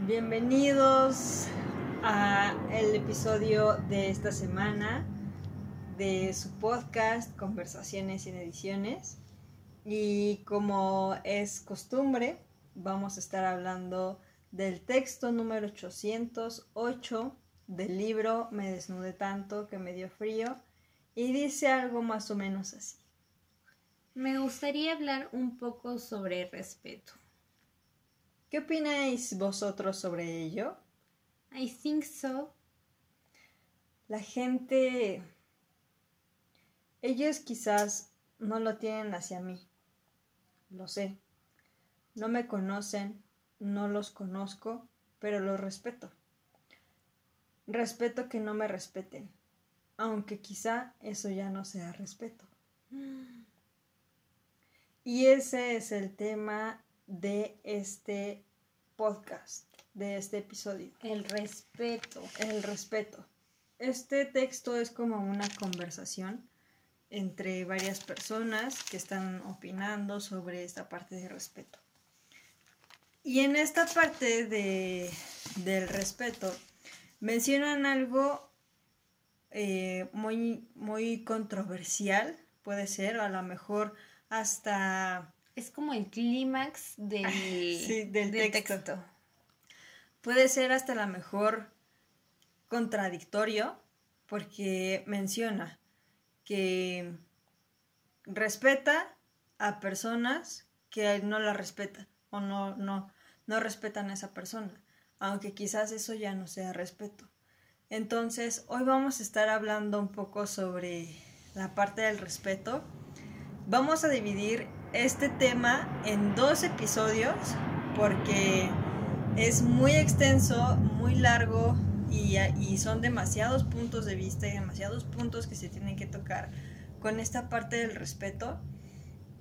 Bienvenidos a el episodio de esta semana de su podcast Conversaciones sin ediciones. Y como es costumbre, vamos a estar hablando del texto número 808 del libro Me desnudé tanto que me dio frío y dice algo más o menos así. Me gustaría hablar un poco sobre respeto. ¿Qué opináis vosotros sobre ello? I think so. La gente, ellos quizás no lo tienen hacia mí, lo sé. No me conocen, no los conozco, pero los respeto. Respeto que no me respeten, aunque quizá eso ya no sea respeto. Y ese es el tema de este podcast, de este episodio. El respeto. El respeto. Este texto es como una conversación entre varias personas que están opinando sobre esta parte de respeto. Y en esta parte de, del respeto mencionan algo eh, muy, muy controversial, puede ser, o a lo mejor hasta... Es como el clímax del, sí, del, texto. Puede ser hasta la mejor contradictorio porque menciona que respeta a personas que no la respetan o no, no, no respetan a esa persona, aunque quizás eso ya no sea respeto. Entonces, hoy vamos a estar hablando un poco sobre la parte del respeto Vamos a dividir este tema en dos episodios porque es muy extenso, muy largo y, son demasiados puntos de vista y demasiados puntos que se tienen que tocar con esta parte del respeto.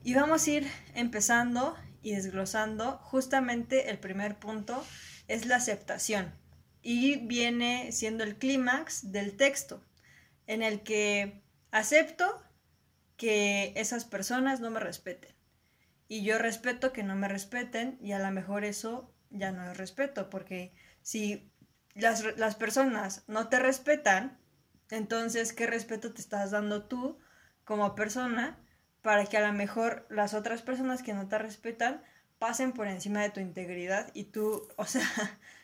Y vamos a ir empezando y desglosando. Justamente el primer punto es la aceptación y viene siendo el clímax del texto en el que acepto que esas personas no me respeten. Y yo respeto que no me respeten y a lo mejor eso ya no es respeto, porque si las, las personas no te respetan, entonces, ¿qué respeto te estás dando tú como persona para que a lo mejor las otras personas que no te respetan pasen por encima de tu integridad y tú, o sea,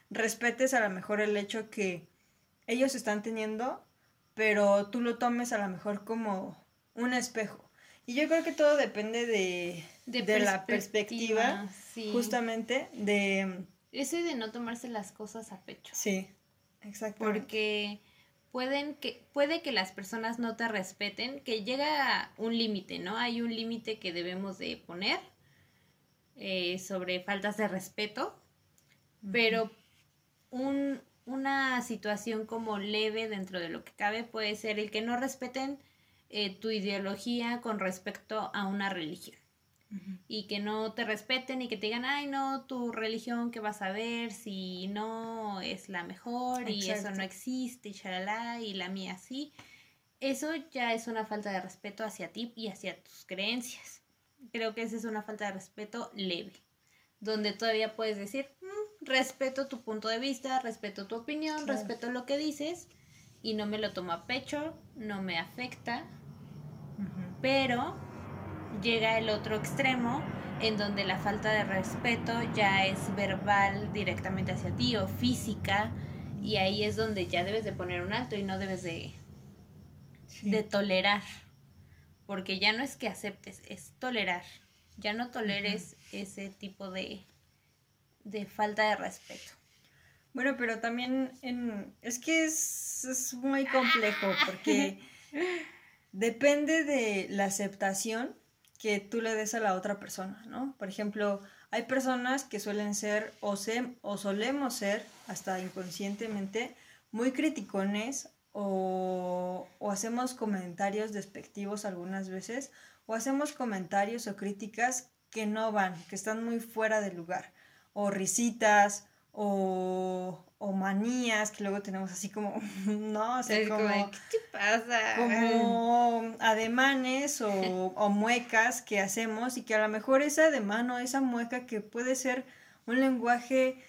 respetes a lo mejor el hecho que ellos están teniendo, pero tú lo tomes a lo mejor como un espejo. Y yo creo que todo depende de, de, la perspectiva, justamente, de... Eso y de no tomarse las cosas a pecho. Sí, exacto. Porque pueden que, puede que las personas no te respeten, que llega un límite, ¿no? Hay un límite que debemos de poner eh, sobre faltas de respeto, pero un, una situación como leve dentro de lo que cabe puede ser el que no respeten eh, tu ideología con respecto a una religión. Y que no te respeten y que te digan, ay, no, tu religión que vas a ver si no es la mejor y eso no existe y shalala y la mía sí. Eso ya es una falta de respeto hacia ti y hacia tus creencias. Creo que esa es una falta de respeto leve, donde todavía puedes decir, mm, respeto tu punto de vista, respeto tu opinión, respeto lo que dices y no me lo tomo a pecho, no me afecta, pero llega el otro extremo en donde la falta de respeto ya es verbal directamente hacia ti o física y ahí es donde ya debes de poner un alto y no debes de, de tolerar porque ya no es que aceptes, es tolerar. Ya no toleres ese tipo de, de falta de respeto. Bueno, pero también en, es que es, es muy complejo porque depende de la aceptación que tú le des a la otra persona, ¿no? Por ejemplo, hay personas que suelen ser o, se, o solemos ser, hasta inconscientemente, muy criticones o, o hacemos comentarios despectivos algunas veces o hacemos comentarios o críticas que no van, que están muy fuera de lugar, o risitas, o, o manías que luego tenemos así como, ¿no? O sea, como, ¿qué te pasa? Como ademanes o, o, muecas que hacemos y que a lo mejor ese ademán o esa mueca que puede ser un lenguaje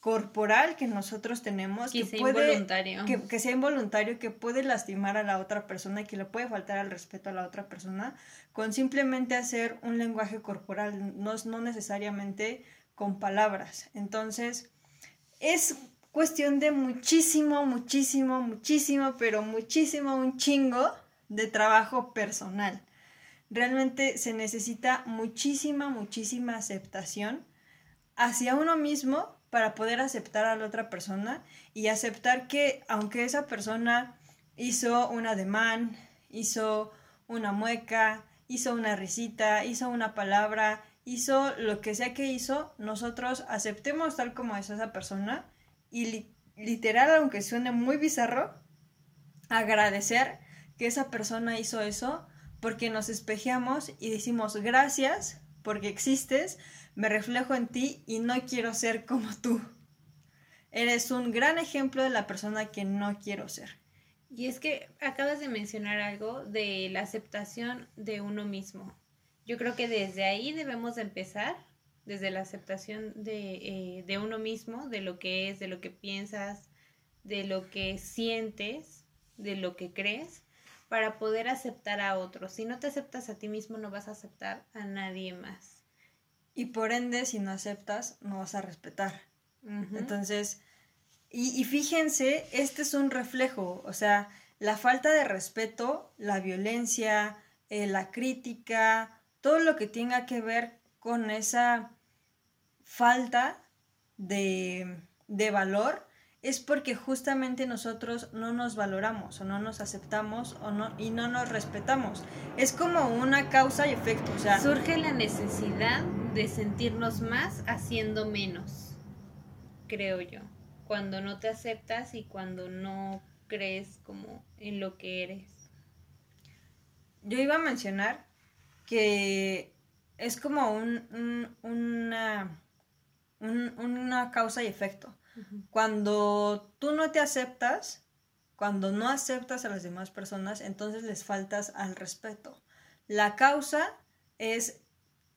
corporal que nosotros tenemos que, sea puede, involuntario. Que, que, sea involuntario, que puede lastimar a la otra persona y que le puede faltar al respeto a la otra persona con simplemente hacer un lenguaje corporal, no, no necesariamente con palabras. Entonces, es cuestión de muchísimo, muchísimo, muchísimo, pero muchísimo, un chingo de trabajo personal. Realmente se necesita muchísima, muchísima aceptación hacia uno mismo para poder aceptar a la otra persona y aceptar que aunque esa persona hizo un ademán, hizo una mueca, hizo una risita, hizo una palabra, hizo lo que sea que hizo, nosotros aceptemos tal como es esa persona y literal, aunque suene muy bizarro, agradecer que esa persona hizo eso porque nos espejeamos y decimos gracias porque existes, me reflejo en ti y no quiero ser como tú. Eres un gran ejemplo de la persona que no quiero ser. Y es que acabas de mencionar algo de la aceptación de uno mismo. Yo creo que desde ahí debemos de empezar, desde la aceptación de, eh, de uno mismo, de lo que es, de lo que piensas, de lo que sientes, de lo que crees, para poder aceptar a otros. Si no te aceptas a ti mismo, no vas a aceptar a nadie más. Y por ende, si no aceptas, no vas a respetar. Entonces, y, fíjense, este es un reflejo, o sea, la falta de respeto, la violencia, eh, la crítica, todo lo que tenga que ver con esa falta de, de valor, es porque justamente nosotros no nos valoramos o no nos aceptamos o no y no nos respetamos. Es como una causa y efecto, o sea, surge la necesidad de sentirnos más haciendo menos, creo yo. Cuando no te aceptas y cuando no crees como en lo que eres. Yo iba a mencionar que es como un, una, una causa y efecto. Cuando tú no te aceptas, cuando no aceptas a las demás personas, entonces les faltas al respeto. La causa es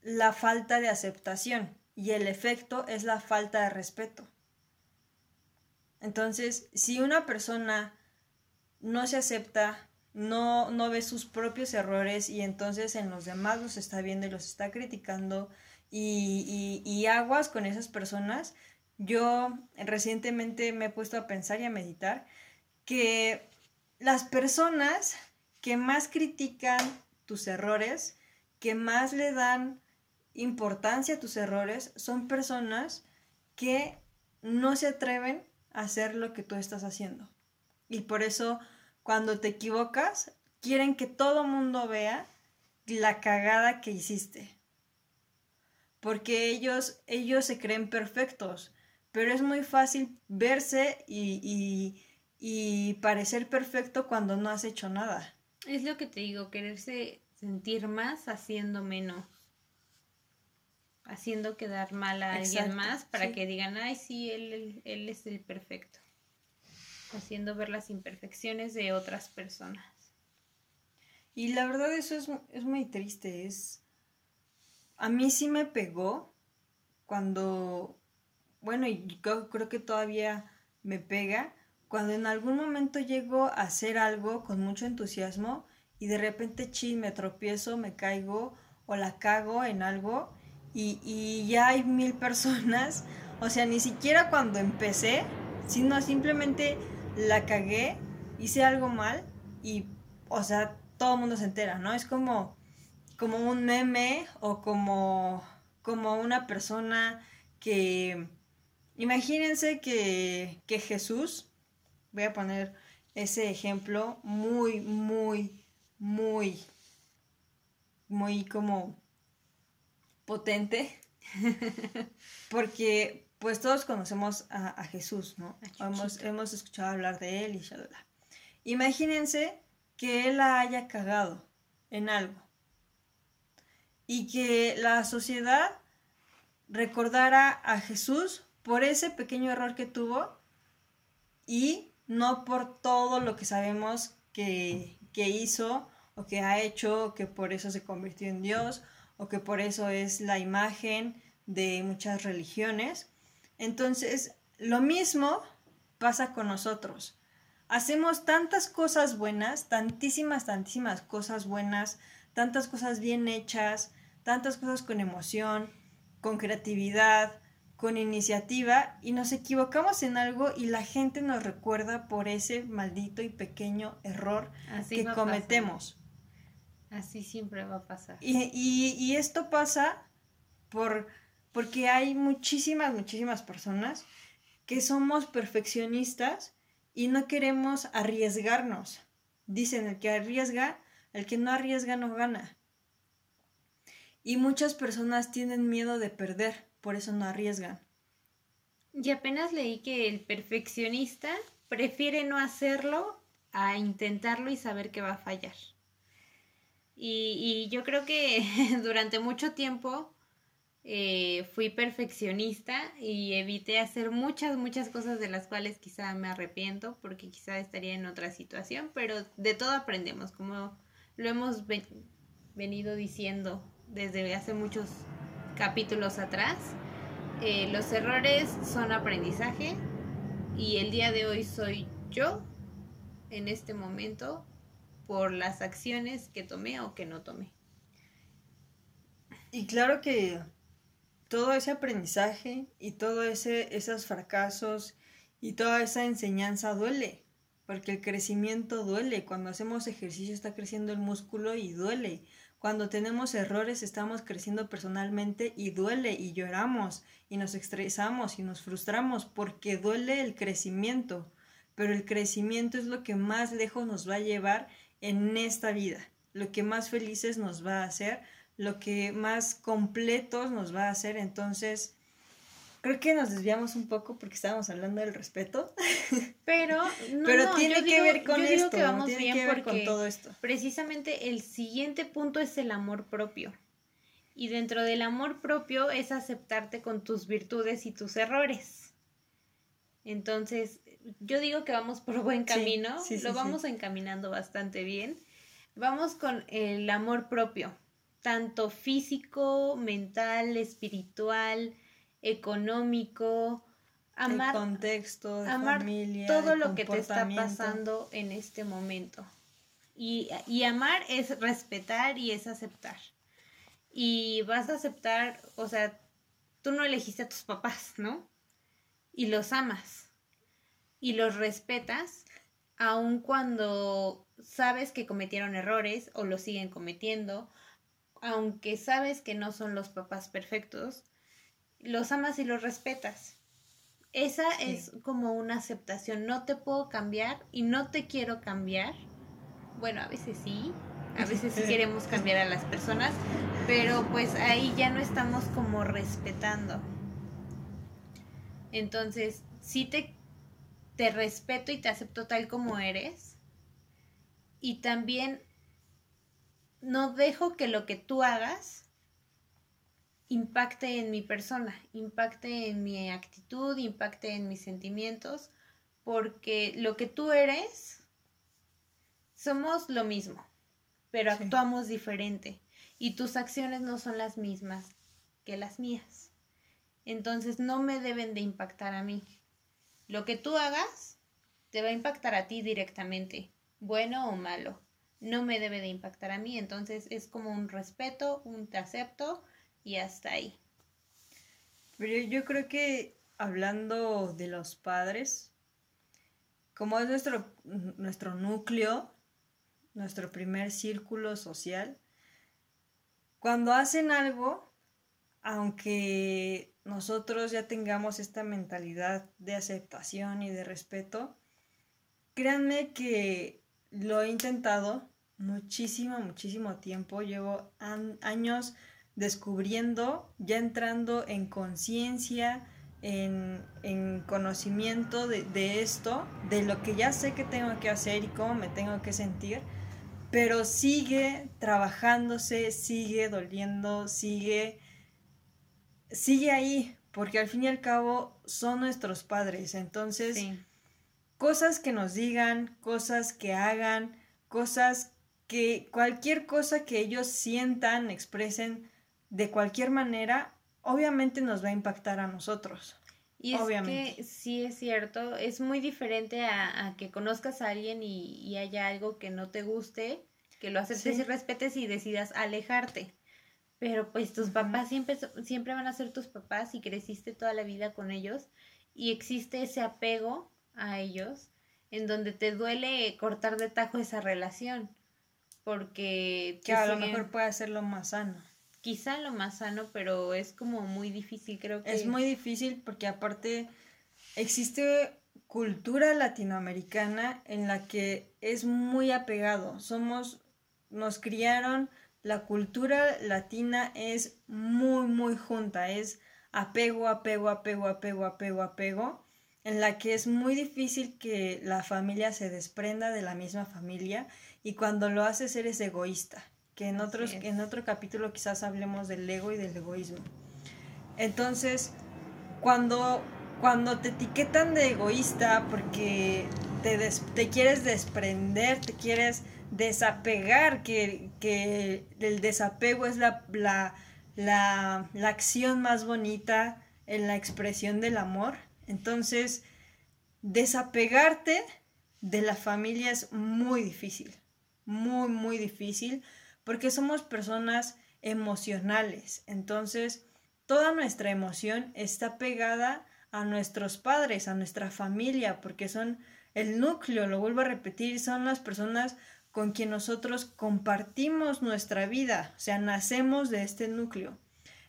la falta de aceptación y el efecto es la falta de respeto. Entonces, si una persona no se acepta, no, no ve sus propios errores y entonces en los demás los está viendo y los está criticando y, y aguas con esas personas, yo recientemente me he puesto a pensar y a meditar que las personas que más critican tus errores, que más le dan importancia a tus errores, son personas que no se atreven a hacer lo que tú estás haciendo. Y por eso cuando te equivocas, quieren que todo mundo vea la cagada que hiciste. Porque ellos, ellos se creen perfectos pero es muy fácil verse y, parecer perfecto cuando no has hecho nada. Es lo que te digo, quererse sentir más haciendo menos. Haciendo quedar mal a alguien más para que digan, ay, sí, él, él es el perfecto. Haciendo ver las imperfecciones de otras personas. Y la verdad eso es, es muy triste. Es... A mí sí me pegó cuando bueno, y creo que todavía me pega, cuando en algún momento llego a hacer algo con mucho entusiasmo y de repente, chi, me tropiezo, me caigo o la cago en algo y, ya hay mil personas, o sea, ni siquiera cuando empecé, sino simplemente la cagué, hice algo mal y, o sea, todo el mundo se entera, ¿no? Es como, como un meme o como, como una persona que Imagínense que, Jesús, voy a poner ese ejemplo muy, muy, muy, muy como potente, porque pues todos conocemos a, Jesús, ¿no? Hemos, hemos, escuchado hablar de él y shalala. Imagínense que él la haya cagado en algo y que la sociedad recordara a Jesús por ese pequeño error que tuvo y no por todo lo que sabemos que, hizo o que ha hecho, que por eso se convirtió en Dios o que por eso es la imagen de muchas religiones. Entonces, lo mismo pasa con nosotros. Hacemos tantas cosas buenas, tantísimas, tantísimas cosas buenas, tantas cosas bien hechas, tantas cosas con emoción, con creatividad, con iniciativa y nos equivocamos en algo y la gente nos recuerda por ese maldito y pequeño error que cometemos. Así siempre va a pasar. Y, y, esto pasa por, porque hay muchísimas, muchísimas personas que somos perfeccionistas y no queremos arriesgarnos. Dicen, el que arriesga, el que no arriesga no gana. Y muchas personas tienen miedo de perder, por eso no arriesgan. Y apenas leí que el perfeccionista prefiere no hacerlo a intentarlo y saber que va a fallar. Y, y yo creo que durante mucho tiempo eh, fui perfeccionista y evité hacer muchas, muchas cosas de las cuales quizá me arrepiento porque quizá estaría en otra situación, pero de todo aprendemos, como lo hemos venido diciendo desde hace muchos capítulos atrás. Eh, los errores son aprendizaje y el día de hoy soy yo en este momento por las acciones que tomé o que no tomé. Y claro que todo ese aprendizaje y todo ese esos fracasos y toda esa enseñanza duele, porque el crecimiento duele, cuando hacemos ejercicio está creciendo el músculo y duele, cuando tenemos errores estamos creciendo personalmente y duele y lloramos y nos estresamos y nos frustramos porque duele el crecimiento, pero el crecimiento es lo que más lejos nos va a llevar en esta vida, lo que más felices nos va a hacer, lo que más completos nos va a hacer, entonces Creo que nos desviamos un poco porque estábamos hablando del respeto. Pero, no, Pero tiene que ver con esto. Que vamos tiene que ver con todo esto. Precisamente el siguiente punto es el amor propio. Y dentro del amor propio es aceptarte con tus virtudes y tus errores. Entonces, yo digo que vamos por buen camino, lo vamos encaminando bastante bien. Vamos con el amor propio, tanto físico, mental, espiritual, económico, amar, el contexto, de amar todo lo que te está pasando en este momento. Y, y amar es respetar y es aceptar. Y vas a aceptar, o sea, tú no elegiste a tus papás, ¿no? Y los amas. Y los respetas, aun cuando sabes que cometieron errores o lo siguen cometiendo, aunque sabes que no son los papás perfectos, los amas y los respetas. Esa es como una aceptación. No te puedo cambiar y no te quiero cambiar. Bueno, a veces sí, a veces sí queremos cambiar a las personas, pero pues ahí ya no estamos como respetando. Entonces, sí te, te respeto y te acepto tal como eres. Y también no dejo que lo que tú hagas impacte en mi persona, impacte en mi actitud, impacte en mis sentimientos, porque lo que tú eres, somos lo mismo, pero actuamos diferente y tus acciones no son las mismas que las mías. Entonces no me deben de impactar a mí. Lo que tú hagas te va a impactar a ti directamente, bueno o malo. No me debe de impactar a mí, entonces es como un respeto, un te acepto, y hasta ahí. Pero yo creo que hablando de los padres, como es nuestro, nuestro núcleo, nuestro primer círculo social, cuando hacen algo, aunque nosotros ya tengamos esta mentalidad de aceptación y de respeto, créanme que lo he intentado muchísimo, muchísimo tiempo. Llevo años descubriendo, ya entrando en conciencia, en, conocimiento de, esto, de lo que ya sé que tengo que hacer y cómo me tengo que sentir, pero sigue trabajándose, sigue doliendo, sigue, sigue ahí, porque al fin y al cabo son nuestros padres, entonces cosas que nos digan, cosas que hagan, cosas que cualquier cosa que ellos sientan, expresen, de cualquier manera, obviamente nos va a impactar a nosotros. Y es que sí es cierto, es muy diferente a, que conozcas a alguien y, haya algo que no te guste, que lo aceptes y respetes y decidas alejarte. Pero pues tus papás siempre, siempre van a ser tus papás y creciste toda la vida con ellos y existe ese apego a ellos en donde te duele cortar de tajo esa relación porque que a lo mejor puede ser lo más sano. quizá lo más sano pero es como muy difícil creo que es muy difícil porque aparte existe cultura latinoamericana en la que es muy apegado. Somos nos criaron la cultura latina es muy muy junta. Es apego apego apego apego apego apego en la que es muy difícil que la familia se desprenda de la misma familia y cuando lo haces eres egoísta, que en, otros, en otro capítulo quizás hablemos del ego y del egoísmo. Entonces, cuando, cuando te etiquetan de egoísta porque te, te quieres desprender, te quieres desapegar, que, que el desapego es la, la, la, la acción más bonita en la expresión del amor, entonces, desapegarte de la familia es muy difícil, muy, muy difícil, porque somos personas emocionales. Entonces, toda nuestra emoción está pegada a nuestros padres, a nuestra familia, porque son el núcleo, lo vuelvo a repetir, son las personas con quien nosotros compartimos nuestra vida, o sea, nacemos de este núcleo.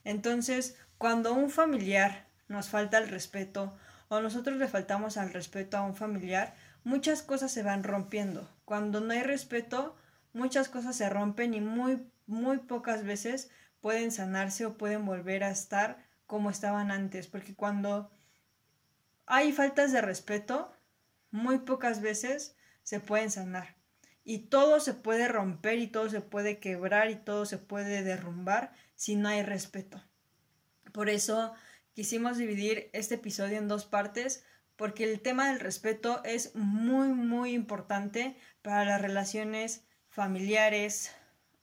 Entonces, cuando un familiar nos falta el respeto o nosotros le faltamos al respeto a un familiar, muchas cosas se van rompiendo. Cuando no hay respeto, muchas cosas se rompen y muy, muy pocas veces pueden sanarse o pueden volver a estar como estaban antes, porque cuando hay faltas de respeto, muy pocas veces se pueden sanar. Y todo se puede romper y todo se puede quebrar y todo se puede derrumbar si no hay respeto. Por eso quisimos dividir este episodio en dos partes porque el tema del respeto es muy muy importante para las relaciones familiares,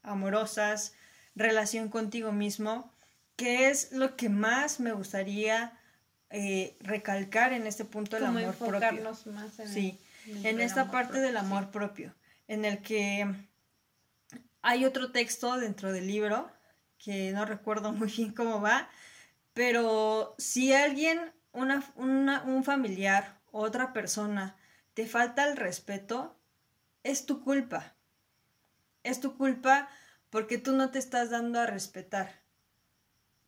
amorosas, relación contigo mismo, que es lo que más me gustaría eh, recalcar en este punto del amor propio. Más en sí, en, esta parte del amor propio, en el que hay otro texto dentro del libro que no recuerdo muy bien cómo va, pero si alguien, una, un familiar, otra persona, te falta el respeto, es tu culpa. Es tu culpa porque tú no te estás dando a respetar.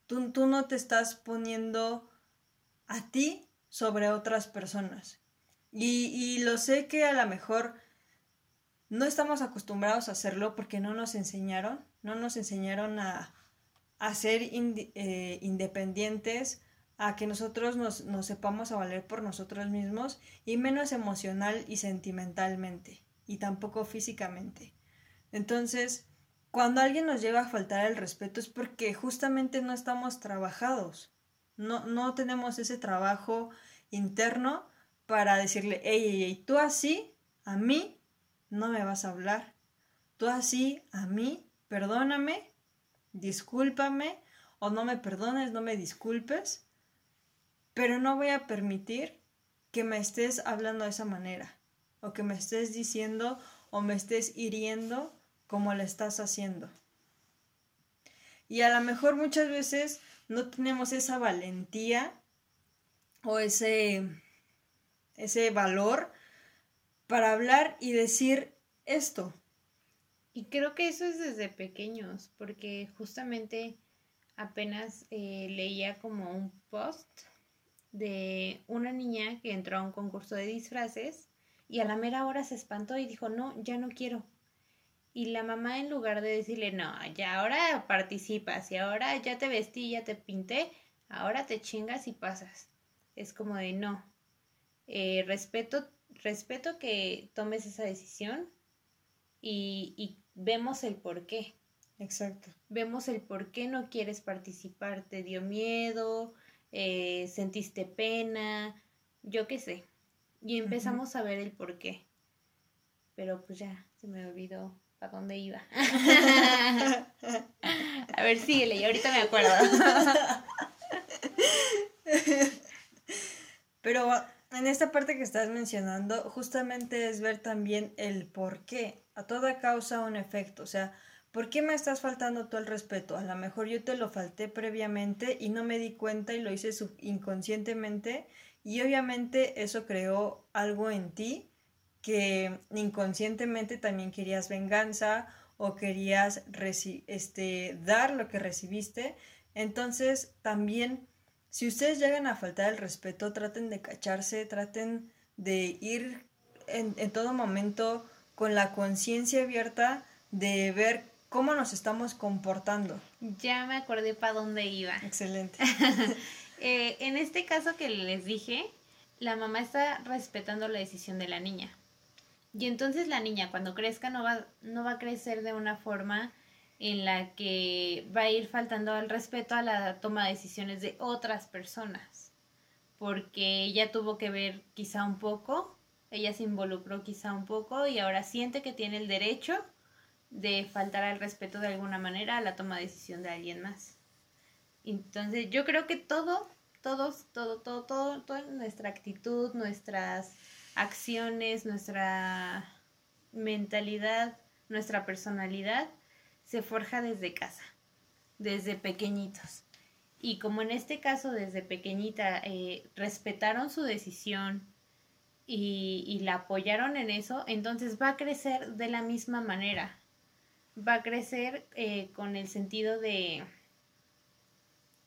Tú, tú no te estás poniendo a ti sobre otras personas. Y, y, lo sé que a lo mejor no estamos acostumbrados a hacerlo porque no nos enseñaron, no nos enseñaron a, a ser eh, independientes, a que nosotros nos, nos sepamos a valer por nosotros mismos y menos emocional y sentimentalmente y tampoco físicamente. Entonces, cuando alguien nos llega a faltar el respeto es porque justamente no estamos trabajados, no, no tenemos ese trabajo interno para decirle, hey, hey, hey, tú así, a mí, no me vas a hablar, tú así, a mí, perdóname, discúlpame o no me perdones, no me disculpes, pero no voy a permitir que me estés hablando de esa manera o que me estés diciendo o me estés hiriendo como lo estás haciendo. Y a lo mejor muchas veces no tenemos esa valentía o ese, ese valor para hablar y decir esto. Y creo que eso es desde pequeños, porque justamente apenas eh, leía como un post de una niña que entró a un concurso de disfraces y a la mera hora se espantó y dijo, no, ya no quiero. Y la mamá en lugar de decirle, no, ya ahora participas y ahora ya te vestí, ya te pinté, ahora te chingas y pasas. Es como de, no, eh, respeto, respeto que tomes esa decisión y, y vemos el por qué. Exacto. Vemos el por qué no quieres participar. Te dio miedo, eh, sentiste pena, yo qué sé. Y empezamos a ver el por qué. Pero pues ya, se me olvidó para dónde iba. a ver, síguele, y ahorita me acuerdo. Pero en esta parte que estás mencionando, justamente es ver también el por qué. A toda causa un efecto. O sea, ¿por qué me estás faltando tú el respeto? A lo mejor yo te lo falté previamente y no me di cuenta y lo hice inconscientemente. Y obviamente eso creó algo en ti que inconscientemente también querías venganza o querías este, dar lo que recibiste. Entonces también si ustedes llegan a faltar el respeto, traten de cacharse, traten de ir en, todo momento con la conciencia abierta de ver cómo nos estamos comportando. Ya me acordé para dónde iba. Excelente. Eh, en este caso que les dije, la mamá está respetando la decisión de la niña. Y entonces la niña cuando crezca no va, no va a crecer de una forma en la que va a ir faltando al respeto a la toma de decisiones de otras personas, porque ella tuvo que ver quizá un poco, ella se involucró quizá un poco y ahora siente que tiene el derecho de faltar al respeto de alguna manera a la toma de decisión de alguien más. Entonces yo creo que todo, todos, todo, todo, todo, toda nuestra actitud, nuestras acciones, nuestra mentalidad, nuestra personalidad, se forja desde casa, desde pequeñitos. Y como en este caso, desde pequeñita, eh, respetaron su decisión y, la apoyaron en eso, entonces va a crecer de la misma manera. Va a crecer eh, con el sentido de,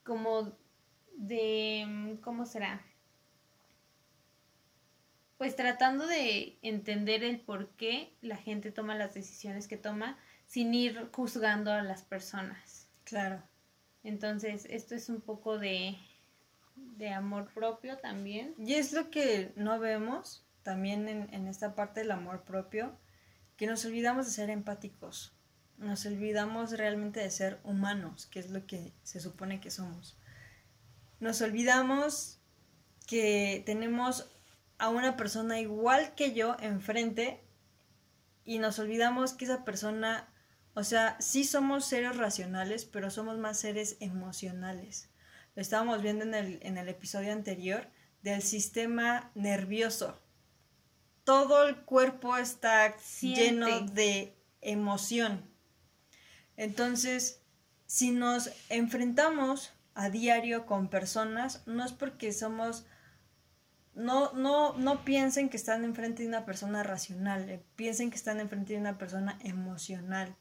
como de, ¿cómo será? Pues tratando de entender el por qué la gente toma las decisiones que toma sin ir juzgando a las personas. Claro. Entonces, esto es un poco de, de amor propio también. Y es lo que no vemos también en, en esta parte del amor propio, que nos olvidamos de ser empáticos, nos olvidamos realmente de ser humanos, que es lo que se supone que somos. Nos olvidamos que tenemos a una persona igual que yo enfrente y nos olvidamos que esa persona o sea, sí somos seres racionales, pero somos más seres emocionales. Lo estábamos viendo en el, en el episodio anterior del sistema nervioso. Todo el cuerpo está lleno de emoción. Entonces, si nos enfrentamos a diario con personas, no es porque somos no, no, no piensen que están enfrente de una persona racional, eh, piensen que están enfrente de una persona emocional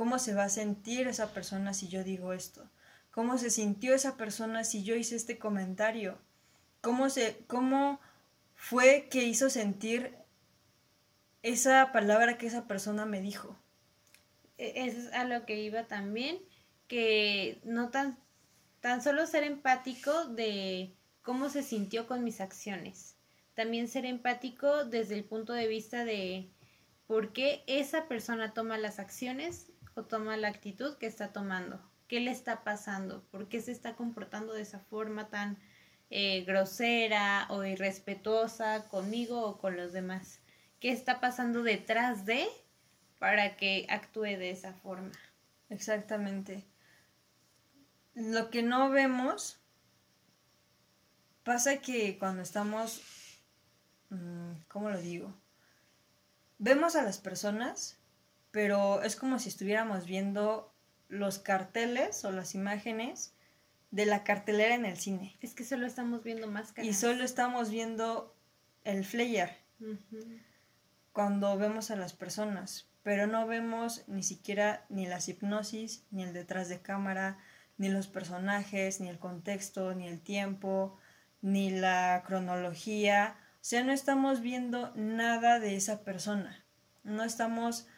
cómo se va a sentir esa persona si yo digo esto, cómo se sintió esa persona si yo hice este comentario, cómo, se, cómo fue que hizo sentir esa palabra que esa persona me dijo. E, es a lo que iba también, que no tan, tan solo ser empático de cómo se sintió con mis acciones, también ser empático desde el punto de vista de por qué esa persona toma las acciones o toma la actitud que está tomando. ¿Qué le está pasando? ¿Por qué se está comportando de esa forma tan eh, grosera o irrespetuosa conmigo o con los demás? ¿Qué está pasando detrás de para que actúe de esa forma? Exactamente. Lo que no vemos pasa que cuando estamos, mm, ¿cómo lo digo? Vemos a las personas pero es como si estuviéramos viendo los carteles o las imágenes de la cartelera en el cine. Es que solo estamos viendo máscaras. Y solo estamos viendo el flyer cuando vemos a las personas, pero no vemos ni siquiera ni las hipnosis, ni el detrás de cámara, ni los personajes, ni el contexto, ni el tiempo, ni la cronología. O sea, no estamos viendo nada de esa persona. No estamos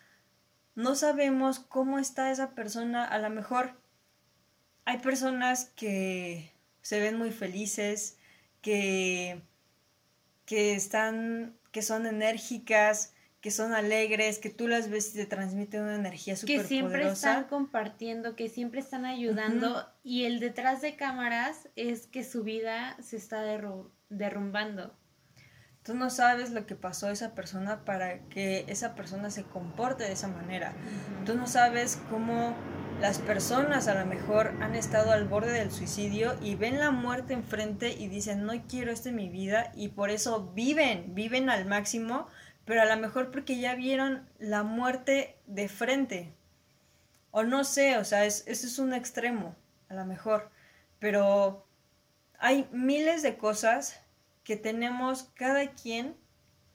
no sabemos cómo está esa persona. A lo mejor hay personas que se ven muy felices, que, que están, que son enérgicas, que son alegres, que tú las ves y te transmiten una energía súper Que siempre están compartiendo, que siempre están ayudando y el detrás de cámaras es que su vida se está derrumbando. Tú no sabes lo que pasó a esa persona para que esa persona se comporte de esa manera. Tú no sabes cómo las personas a lo mejor han estado al borde del suicidio y ven la muerte enfrente y dicen, no quiero esto en mi vida y por eso viven, viven al máximo, pero a lo mejor porque ya vieron la muerte de frente. O no sé, o sea, es, eso es un extremo, a lo mejor, pero hay miles de cosas que tenemos cada quien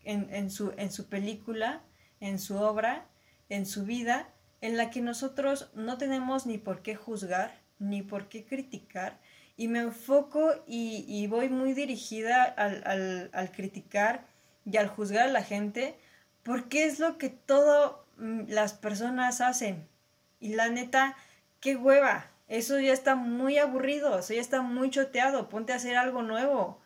en, su, en su película, en su obra, en su vida, en la que nosotros no tenemos ni por qué juzgar, ni por qué criticar, y me enfoco y, voy muy dirigida al, al, criticar y al juzgar a la gente, porque es lo que todas mm, las personas hacen. Y la neta, qué hueva, eso ya está muy aburrido, eso ya está muy choteado, ponte a hacer algo nuevo,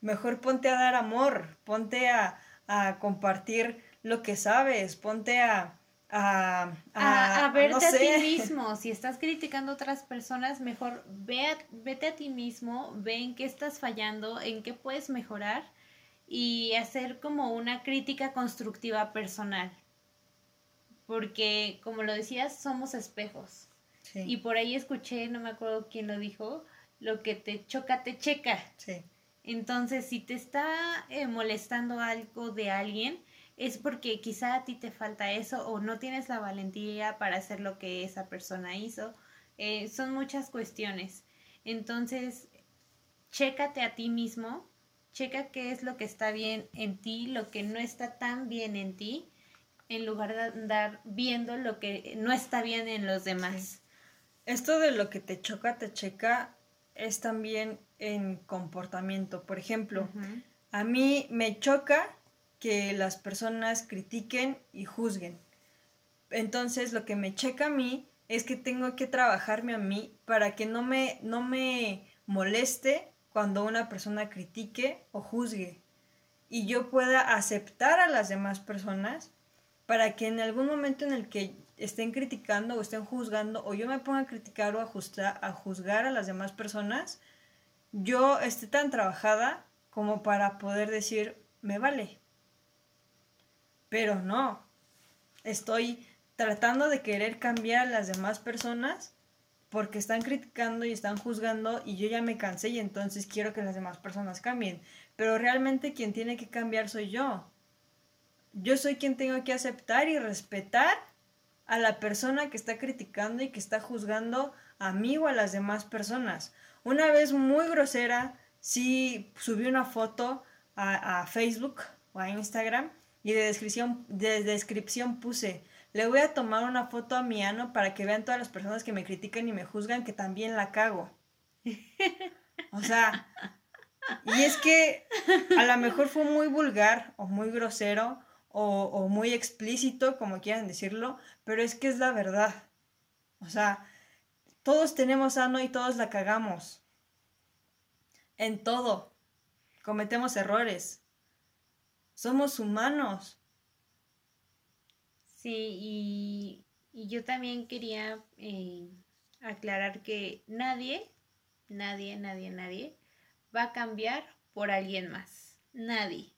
mejor ponte a dar amor, ponte a, a compartir lo que sabes, ponte a, a, a, verte a ti mismo. Si estás criticando a otras personas, mejor ve vete a ti mismo, ve en qué estás fallando, en qué puedes mejorar y hacer como una crítica constructiva personal. Porque, como lo decías, somos espejos. Y por ahí escuché, no me acuerdo quién lo dijo, lo que te choca, te checa. Entonces, si te está eh, molestando algo de alguien, es porque quizá a ti te falta eso o no tienes la valentía para hacer lo que esa persona hizo. Eh, son muchas cuestiones. Entonces, chécate a ti mismo, checa qué es lo que está bien en ti, lo que no está tan bien en ti, en lugar de andar viendo lo que no está bien en los demás. Esto de lo que te choca, te checa, es también en comportamiento. Por ejemplo, a mí me choca que las personas critiquen y juzguen. Entonces lo que me checa a mí es que tengo que trabajarme a mí para que no me, no me moleste cuando una persona critique o juzgue y yo pueda aceptar a las demás personas para que en algún momento en el que estén criticando o estén juzgando o yo me ponga a criticar o a, a juzgar a las demás personas, yo esté tan trabajada como para poder decir, me vale, pero no, estoy tratando de querer cambiar a las demás personas porque están criticando y están juzgando y yo ya me cansé y entonces quiero que las demás personas cambien. Pero realmente quien tiene que cambiar soy yo. Yo soy quien tengo que aceptar y respetar a la persona que está criticando y que está juzgando a mí o a las demás personas. Una vez muy grosera, sí subí una foto a, Facebook o a Instagram y de descripción, de descripción puse, le voy a tomar una foto a mi ano para que vean todas las personas que me critican y me juzgan que también la cago. O sea, y es que a lo mejor fue muy vulgar o muy grosero o, o muy explícito, como quieran decirlo, pero es que es la verdad. O sea, todos tenemos ano y todos la cagamos. En todo. Cometemos errores. Somos humanos. Sí, y, yo también quería eh, aclarar que nadie, nadie, nadie, nadie va a cambiar por alguien más. Nadie,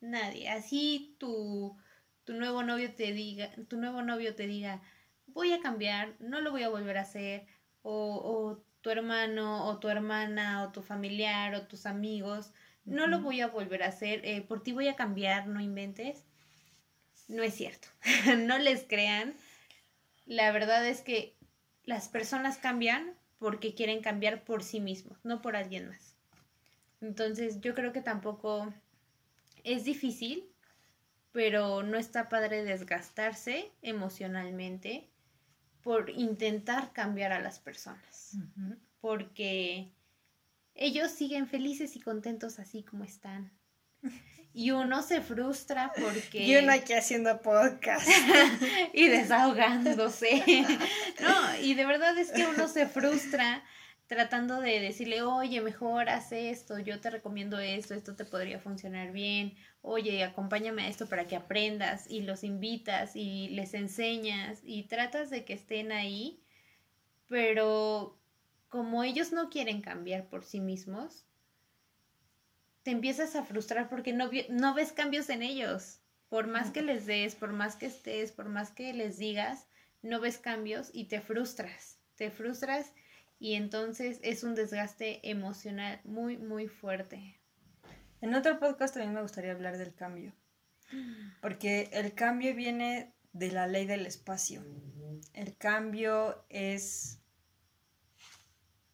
nadie. Así tu, tu nuevo novio te diga, tu nuevo novio te diga, voy a cambiar, no lo voy a volver a hacer, o, o tu hermano, o tu hermana, o tu familiar, o tus amigos no lo voy a volver a hacer, eh, por ti voy a cambiar, no inventes. No es cierto, no les crean. La verdad es que las personas cambian porque quieren cambiar por sí mismos, no por alguien más. Entonces yo creo que tampoco es difícil, pero no está padre desgastarse emocionalmente por intentar cambiar a las personas. Porque ellos siguen felices y contentos así como están. Y uno se frustra porque... Y uno aquí haciendo podcast. y desahogándose. no, y de verdad es que uno se frustra tratando de decirle, oye, mejor haz esto, yo te recomiendo esto, esto te podría funcionar bien, oye, acompáñame a esto para que aprendas y los invitas y les enseñas y tratas de que estén ahí, pero como ellos no quieren cambiar por sí mismos, te empiezas a frustrar porque no, no ves cambios en ellos. Por más que les des, por más que estés, por más que les digas, no ves cambios y te frustras. te frustras y entonces es un desgaste emocional muy, muy fuerte. En otro podcast también me gustaría hablar del cambio, porque el cambio viene de la ley del espacio. El cambio es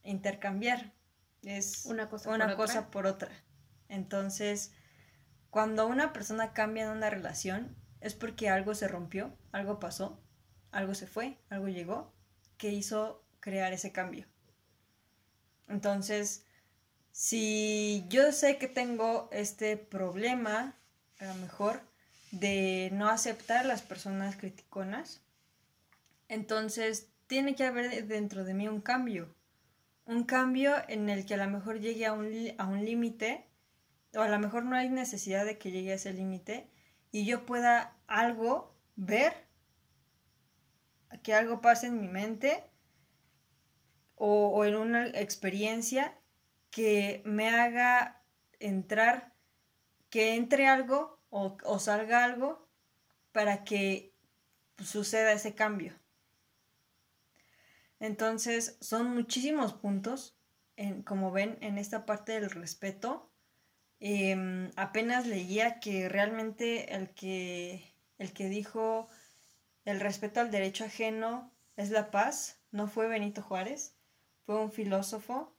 intercambiar, es una cosa, una por, cosa otra. por otra. Entonces, cuando una persona cambia en una relación, es porque algo se rompió, algo pasó, algo se fue, algo llegó, que hizo crear ese cambio. Entonces, si yo sé que tengo este problema, a lo mejor, de no aceptar las personas criticonas, entonces tiene que haber dentro de mí un cambio. Un cambio en el que a lo mejor llegue a un, a un límite, o a lo mejor no hay necesidad de que llegue a ese límite, y yo pueda algo ver, que algo pase en mi mente, o, en una experiencia que me haga entrar, que entre algo o, salga algo para que suceda ese cambio. Entonces, son muchísimos puntos, como ven, en esta parte del respeto. Eh, apenas leía que realmente el que, el que dijo el respeto al derecho ajeno es la paz, no fue Benito Juárez, fue un filósofo,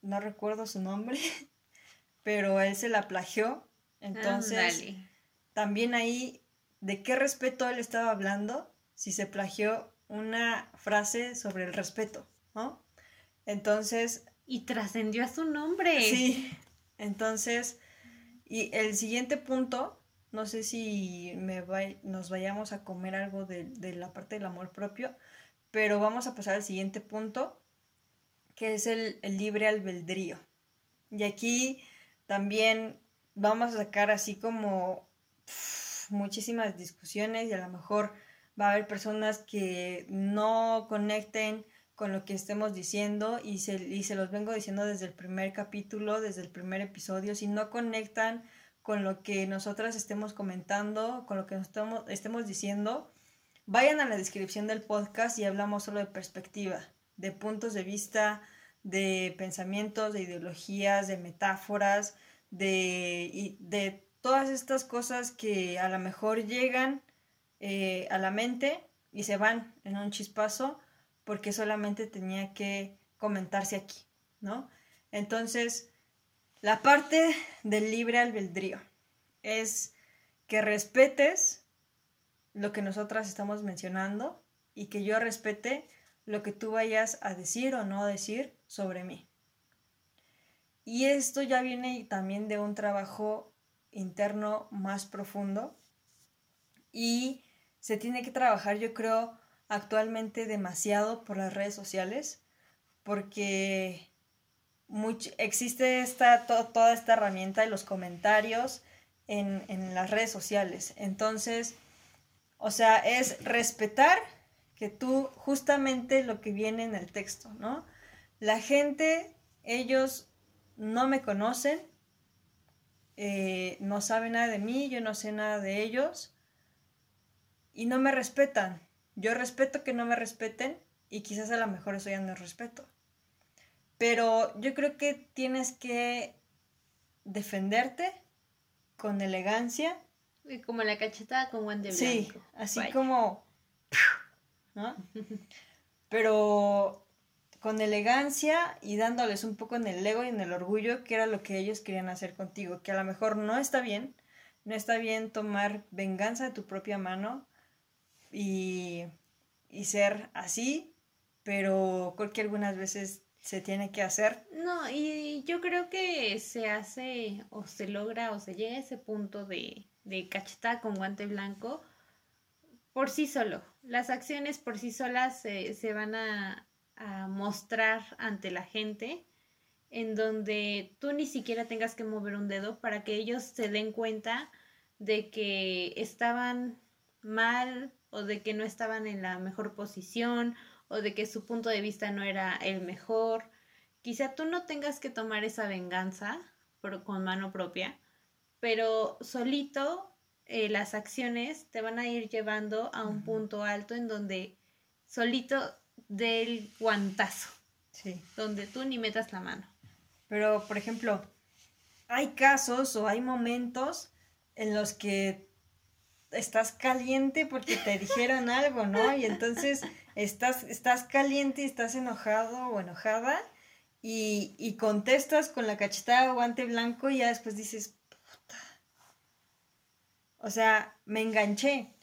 no recuerdo su nombre, pero él se la plagió. Entonces, también ahí, ¿de qué respeto él estaba hablando? Si se plagió una frase sobre el respeto, ¿no? Entonces, Y trascendió a su nombre. sí, entonces, y el siguiente punto, no sé si me vay- nos vayamos a comer algo de, de la parte del amor propio, pero vamos a pasar al siguiente punto, que es el, libre albedrío. Y aquí también vamos a sacar así como muchísimas discusiones y a lo mejor va a haber personas que no conecten con lo que estemos diciendo y se, y se los vengo diciendo desde el primer capítulo, desde el primer episodio, si no conectan con lo que nosotras estemos comentando, con lo que nos estemos, estemos diciendo, vayan a la descripción del podcast y hablamos solo de perspectiva, de puntos de vista, de pensamientos, de ideologías, de metáforas, de, y de todas estas cosas que a lo mejor llegan eh, a la mente y se van en un chispazo porque solamente tenía que comentarse aquí, ¿no? Entonces, la parte del libre albedrío es que respetes lo que nosotras estamos mencionando y que yo respete lo que tú vayas a decir o no decir sobre mí. Y esto ya viene también de un trabajo interno más profundo y se tiene que trabajar, yo creo, actualmente demasiado por las redes sociales porque existe esta, to- toda esta herramienta de los comentarios en, en las redes sociales. Entonces, o sea, es respetar que tú justamente lo que viene en el texto, ¿no? La gente, ellos no me conocen, eh, no saben nada de mí, yo no sé nada de ellos y no me respetan. Yo respeto que no me respeten y quizás a lo mejor eso ya no es respeto. Pero yo creo que tienes que defenderte con elegancia. Y Como la cachetada con guante Sí, blanco. así Vaya. como... ¿no? Pero con elegancia y dándoles un poco en el ego y en el orgullo, que era lo que ellos querían hacer contigo, que a lo mejor no está bien, no está bien tomar venganza de tu propia mano y, y ser así, pero creo que algunas veces se tiene que hacer. No, y yo creo que se hace o se logra o se llega a ese punto de, de cachetada con guante blanco por sí solo. Las acciones por sí solas se, van a, a mostrar ante la gente en donde tú ni siquiera tengas que mover un dedo para que ellos se den cuenta de que estaban mal o de que no estaban en la mejor posición o de que su punto de vista no era el mejor. Quizá tú no tengas que tomar esa venganza por, con mano propia, pero solito eh, las acciones te van a ir llevando a un punto alto en donde solito del guantazo. Sí. Donde tú ni metas la mano. Pero, por ejemplo, hay casos o hay momentos en los que estás caliente porque te dijeron algo, ¿no? Y entonces estás, estás caliente y estás enojado o enojada y, y contestas con la cachetada o guante blanco y ya después dices. O sea, me enganché.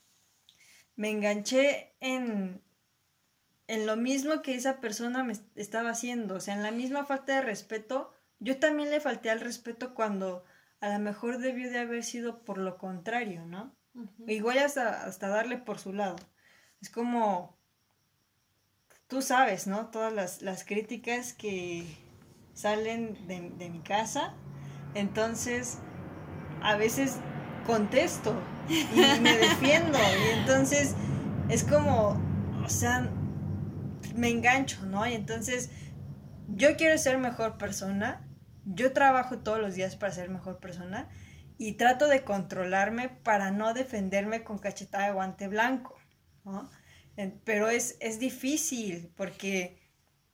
Me enganché en, en lo mismo que esa persona me estaba haciendo. O sea, en la misma falta de respeto. Yo también le falté al respeto cuando a lo mejor debió de haber sido por lo contrario, ¿no? Igual hasta, hasta darle por su lado. Es como, tú sabes, ¿no? Todas las, las críticas que salen de, de, mi casa. Entonces, a veces contesto y me defiendo. Y entonces es como, o sea, me engancho, ¿no? Y entonces yo quiero ser mejor persona. Yo trabajo todos los días para ser mejor persona y trato de controlarme para no defenderme con cachetada de guante blanco, ¿no? Pero es, es difícil porque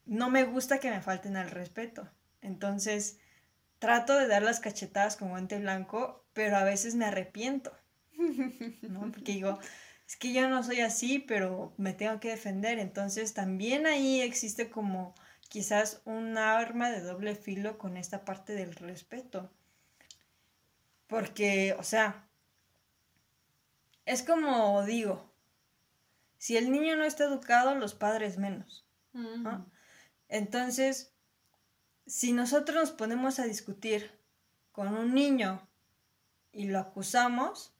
no me gusta que me falten al respeto. Entonces, trato de dar las cachetadas con guante blanco, pero a veces me arrepiento, ¿no? Porque digo, es que yo no soy así, pero me tengo que defender. Entonces, también ahí existe como quizás un arma de doble filo con esta parte del respeto porque, o sea, es como digo, si el niño no está educado, los padres menos. Entonces, si nosotros nos ponemos a discutir con un niño y lo acusamos,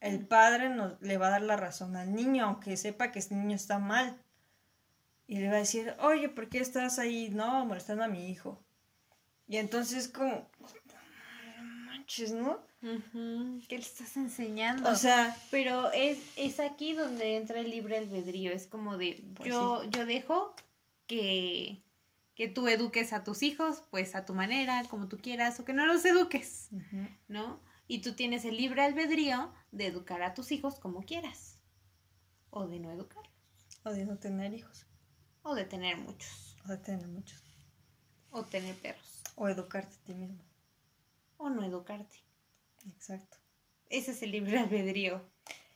el padre nos, le va a dar la razón al niño, aunque sepa que ese niño está mal. Y le va a decir, oye, ¿por qué estás ahí, no, molestando a mi hijo? Y entonces como, ¿no? ¿Qué le estás enseñando? O sea, pero es, es aquí donde entra el libre albedrío. Es como de, pues yo, yo dejo que, que tú eduques a tus hijos, pues a tu manera, como tú quieras, o que no los eduques, ¿no? Y tú tienes el libre albedrío de educar a tus hijos como quieras. O de no educarlos. O de no tener hijos. O de tener muchos. O de tener muchos. O tener perros. O educarte a ti mismo o no educarte. Exacto. Ese es el libre albedrío.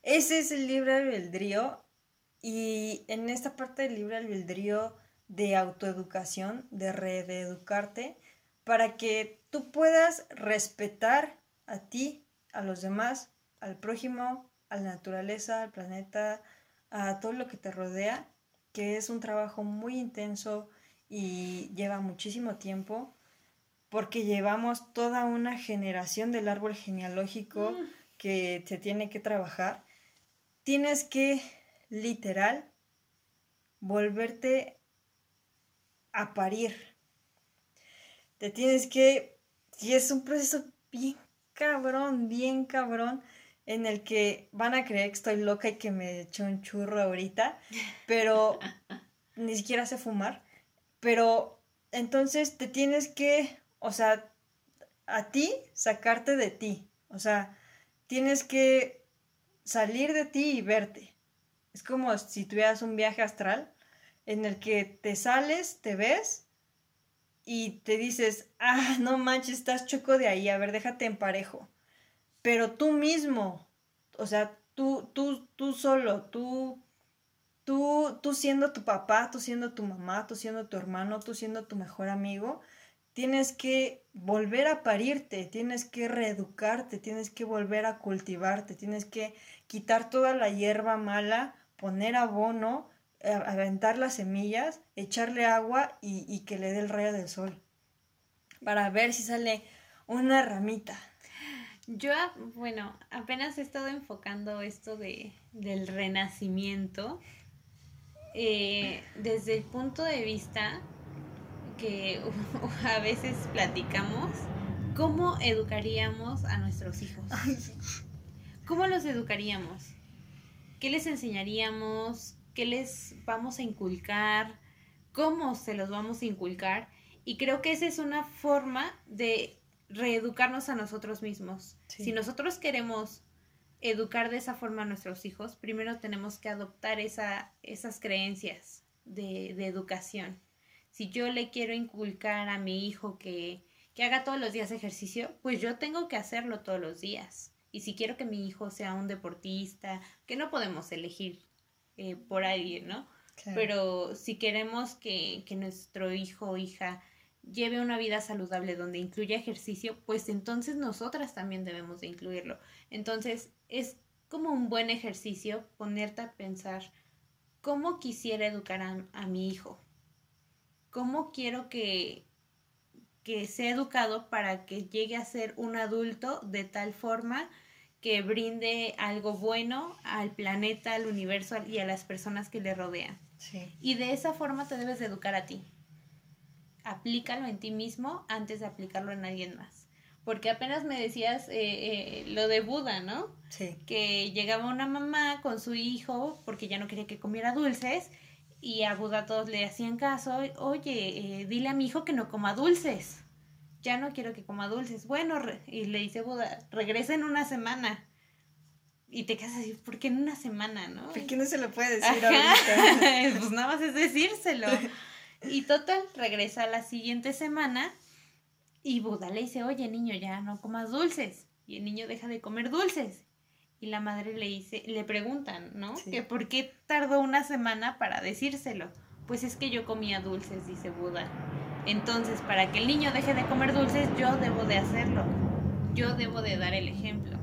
Ese es el libre albedrío y en esta parte del libre albedrío de autoeducación, de reeducarte, para que tú puedas respetar a ti, a los demás, al prójimo, a la naturaleza, al planeta, a todo lo que te rodea, que es un trabajo muy intenso y lleva muchísimo tiempo porque llevamos toda una generación del árbol genealógico mm. que se tiene que trabajar, tienes que literal volverte a parir. Te tienes que, y es un proceso bien cabrón, bien cabrón, en el que van a creer que estoy loca y que me echo un churro ahorita, pero ni siquiera sé fumar. Pero entonces te tienes que o sea, a ti sacarte de ti. O sea, tienes que salir de ti y verte. Es como si tuvieras un viaje astral en el que te sales, te ves y te dices, ah, no manches, estás choco de ahí, a ver, déjate en parejo. Pero tú mismo, o sea, tú, tú, tú solo, tú, tú, tú siendo tu papá, tú siendo tu mamá, tú siendo tu hermano, tú siendo tu mejor amigo, tienes que volver a parirte, tienes que reeducarte, tienes que volver a cultivarte, tienes que quitar toda la hierba mala, poner abono, aventar las semillas, echarle agua y, que le dé el rayo del sol para ver si sale una ramita. Yo, bueno, apenas he estado enfocando esto de, del renacimiento eh, desde el punto de vista que a veces platicamos, ¿cómo educaríamos a nuestros hijos? ¿Cómo los educaríamos? ¿Qué les enseñaríamos? ¿Qué les vamos a inculcar? ¿Cómo se los vamos a inculcar? Y creo que esa es una forma de reeducarnos a nosotros mismos. Si nosotros queremos educar de esa forma a nuestros hijos, primero tenemos que adoptar esa, esas creencias de, de educación. Si yo le quiero inculcar a mi hijo que, que haga todos los días ejercicio, pues yo tengo que hacerlo todos los días. Y si quiero que mi hijo sea un deportista, que no podemos elegir eh, por alguien, ¿no? Pero si queremos que, que nuestro hijo o hija lleve una vida saludable donde incluya ejercicio, pues entonces nosotras también debemos de incluirlo. Entonces es como un buen ejercicio ponerte a pensar cómo quisiera educar a, mi hijo, cómo quiero que, que sea educado para que llegue a ser un adulto de tal forma que brinde algo bueno al planeta, al universo y a las personas que le rodean. Y de esa forma te debes de educar a ti. Aplícalo en ti mismo antes de aplicarlo en alguien más. Porque apenas me decías eh, eh, lo de Buda, ¿no? Sí. Que llegaba una mamá con su hijo porque ya no quería que comiera dulces y a Buda todos le hacían caso. Oye, eh, dile a mi hijo que no coma dulces. Ya no quiero que coma dulces. Bueno, y le dice Buda, regresa en una semana. Y te quedas así, ¿por qué en una semana, no? ¿Por qué no se lo puede decir ahorita? pues nada más es decírselo. Y total, regresa la siguiente semana y Buda le dice, oye niño, ya no comas dulces. Y el niño deja de comer dulces. Y la madre le dice, le preguntan, ¿no? Que por qué tardó una semana para decírselo. Pues es que yo comía dulces, dice Buda. Entonces, para que el niño deje de comer dulces, yo debo de hacerlo. Yo debo de dar el ejemplo.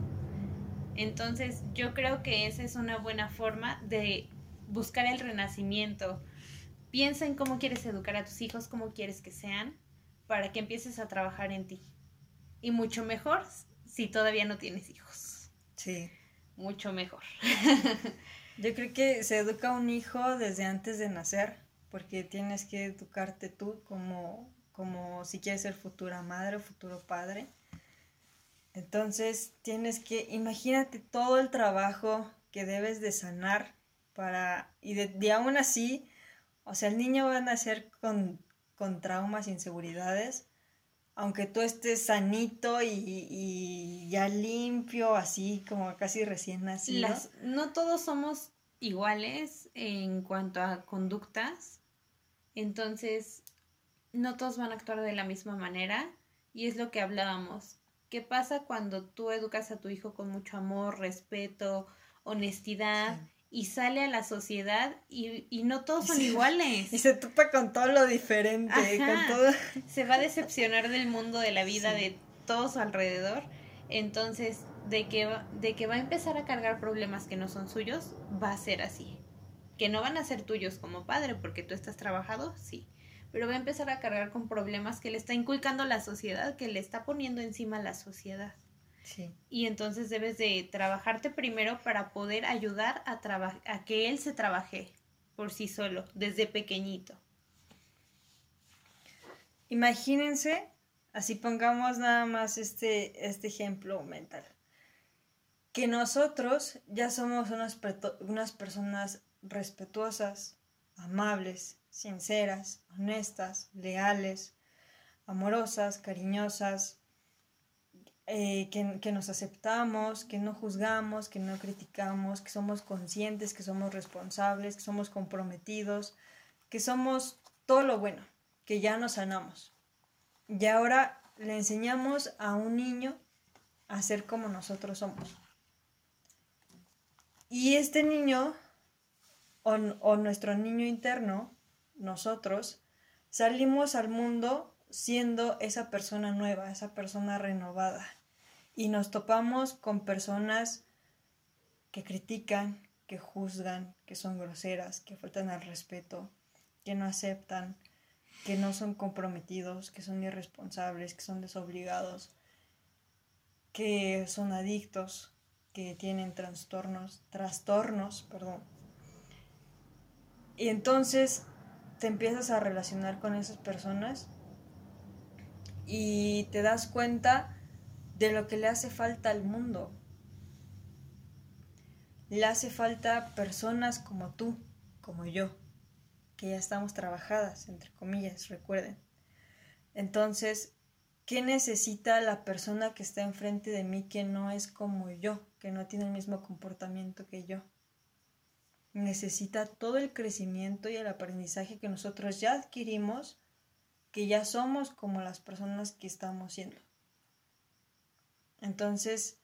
Entonces, yo creo que esa es una buena forma de buscar el renacimiento. Piensa en cómo quieres educar a tus hijos, cómo quieres que sean, para que empieces a trabajar en ti. Y mucho mejor si todavía no tienes hijos. Sí. Mucho mejor. Yo creo que se educa un hijo desde antes de nacer, porque tienes que educarte tú como, como si quieres ser futura madre o futuro padre. Entonces tienes que, imagínate todo el trabajo que debes de sanar para, y, de, aún así, o sea, el niño va a nacer con con traumas, inseguridades, aunque tú estés sanito y, ya limpio, así como casi recién nacido. no todos somos iguales en cuanto a conductas, entonces no todos van a actuar de la misma manera y es lo que hablábamos. ¿Qué pasa cuando tú educas a tu hijo con mucho amor, respeto, honestidad? y sale a la sociedad y, y no todos son iguales. Y se topa con todo lo diferente, con todo. Se va a decepcionar del mundo, de la vida, de todos alrededor. Entonces, de que, de que va a empezar a cargar problemas que no son suyos, va a ser así. Que no van a ser tuyos como padre porque tú estás trabajado, sí. Pero va a empezar a cargar con problemas que le está inculcando la sociedad, que le está poniendo encima la sociedad. Y entonces debes de trabajarte primero para poder ayudar a, a que él se trabaje por sí solo, desde pequeñito. Imagínense, así pongamos nada más este, este ejemplo mental, que nosotros ya somos unas, unas personas respetuosas, amables, sinceras, honestas, leales, amorosas, cariñosas, eh, que, nos aceptamos, que no juzgamos, que no criticamos, que somos conscientes, que somos responsables, que somos comprometidos, que somos todo lo bueno, que ya nos sanamos. Y ahora le enseñamos a un niño a ser como nosotros somos. Y este niño, o, nuestro niño interno, nosotros, salimos al mundo siendo esa persona nueva, esa persona renovada. Y nos topamos con personas que critican, que juzgan, que son groseras, que faltan al respeto, que no aceptan, que no son comprometidos, que son irresponsables, que son desobligados, que son adictos, que tienen trastornos, trastornos, perdón. Y entonces te empiezas a relacionar con esas personas y te das cuenta de lo que le hace falta al mundo. Le hace falta personas como tú, como yo, que ya estamos trabajadas, entre comillas, recuerden. Entonces, ¿qué necesita la persona que está enfrente de mí que no es como yo, que no tiene el mismo comportamiento que yo? Necesita todo el crecimiento y el aprendizaje que nosotros ya adquirimos, que ya somos como las personas que estamos siendo. Entonces,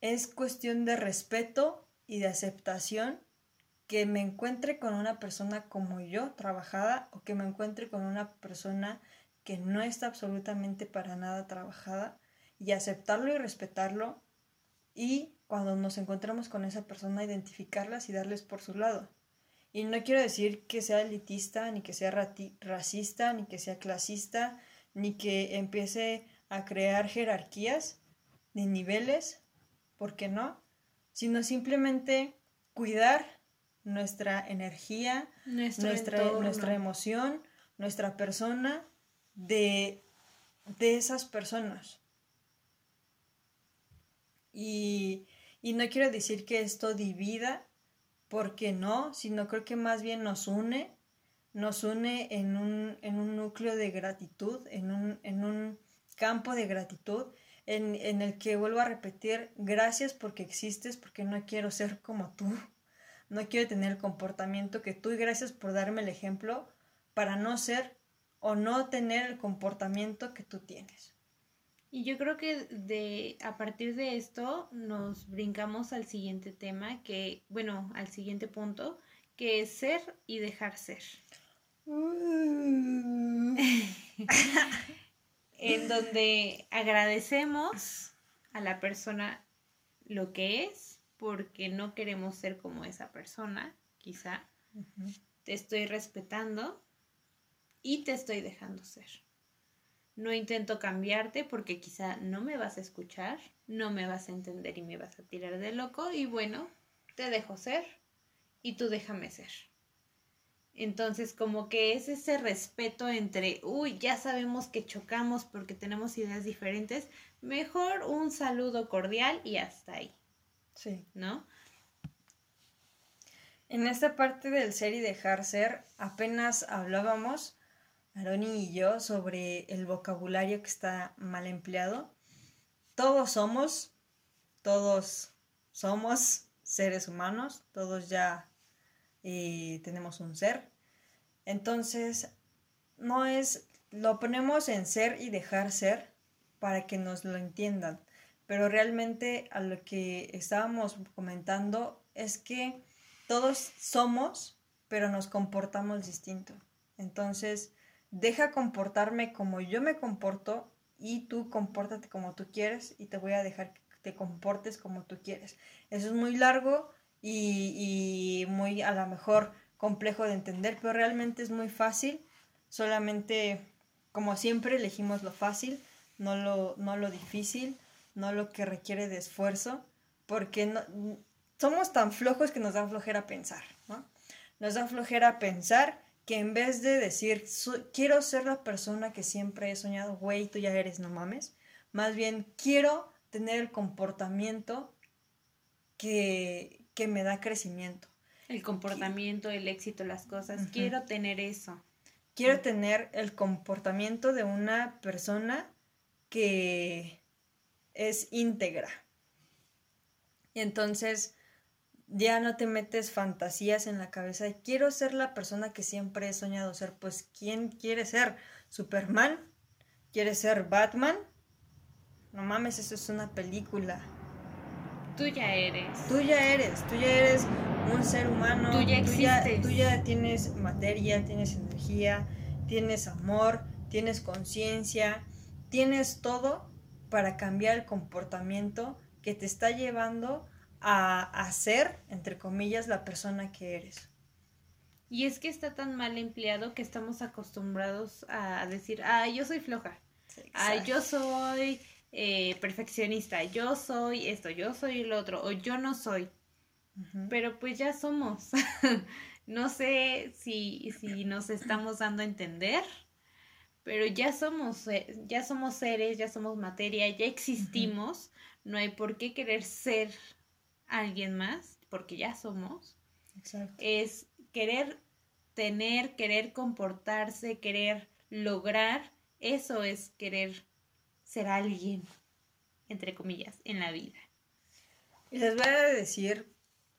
es cuestión de respeto y de aceptación que me encuentre con una persona como yo, trabajada, o que me encuentre con una persona que no está absolutamente para nada trabajada, y aceptarlo y respetarlo, y cuando nos encontramos con esa persona, identificarlas y darles por su lado. Y no quiero decir que sea elitista, ni que sea racista, ni que sea clasista, ni que empiece a crear jerarquías ni niveles, ¿por qué no? Sino simplemente cuidar nuestra energía, nuestra, nuestra emoción, nuestra persona de, de esas personas. Y, y no quiero decir que esto divida, porque no, sino creo que más bien nos une, nos une en un, en un núcleo de gratitud, en un, en un campo de gratitud, en, en el que vuelvo a repetir, gracias porque existes, porque no quiero ser como tú, no quiero tener el comportamiento que tú y gracias por darme el ejemplo para no ser o no tener el comportamiento que tú tienes. Y yo creo que de a partir de esto nos brincamos al siguiente tema, que, bueno, al siguiente punto, que es ser y dejar ser. Uh. en donde agradecemos a la persona lo que es, porque no queremos ser como esa persona, quizá. Te estoy respetando y te estoy dejando ser. No intento cambiarte porque quizá no me vas a escuchar, no me vas a entender y me vas a tirar de loco y bueno, te dejo ser y tú déjame ser. Entonces, como que es ese respeto entre, uy, ya sabemos que chocamos porque tenemos ideas diferentes, mejor un saludo cordial y hasta ahí. Sí. ¿No? En esta parte del ser y dejar ser, apenas hablábamos Aroni y yo sobre el vocabulario que está mal empleado. Todos somos, todos somos seres humanos, todos ya eh, tenemos un ser. Entonces, no es, lo ponemos en ser y dejar ser para que nos lo entiendan. Pero realmente a lo que estábamos comentando es que todos somos, pero nos comportamos distinto. Entonces, deja comportarme como yo me comporto y tú compórtate como tú quieres y te voy a dejar que te comportes como tú quieres. Eso es muy largo y, muy a lo mejor complejo de entender, pero realmente es muy fácil. Solamente, como siempre, elegimos lo fácil, no lo, no lo difícil, no lo que requiere de esfuerzo, porque somos tan flojos que nos da flojera pensar, ¿no? Nos da flojera pensar que en vez de decir, quiero ser la persona que siempre he soñado, güey, tú ya eres, no mames, más bien quiero tener el comportamiento que, que me da crecimiento. El comportamiento, el éxito, las cosas, quiero tener eso. Quiero tener el comportamiento de una persona que es íntegra. Y entonces, ya no te metes fantasías en la cabeza de quiero ser la persona que siempre he soñado ser. Pues, ¿quién quiere ser? ¿Superman? ¿Quiere ser Batman? No mames, eso es una película. Tú ya eres. Tú ya eres, tú ya eres un ser humano. Tú ya existes. Tú ya, tienes materia, tienes energía, tienes amor, tienes conciencia, tienes todo para cambiar el comportamiento que te está llevando a, hacer ser, entre comillas, la persona que eres. Y es que está tan mal empleado que estamos acostumbrados a decir, ah, yo soy floja, ah, yo soy eh, perfeccionista, yo soy esto, yo soy el otro, o yo no soy. Pero pues ya somos. no sé si, si nos estamos dando a entender, pero ya somos, eh, ya somos seres, ya somos materia, ya existimos. No hay por qué querer ser alguien más, porque ya somos, es querer tener, querer comportarse, querer lograr, eso es querer ser alguien, entre comillas, en la vida. Y les voy a decir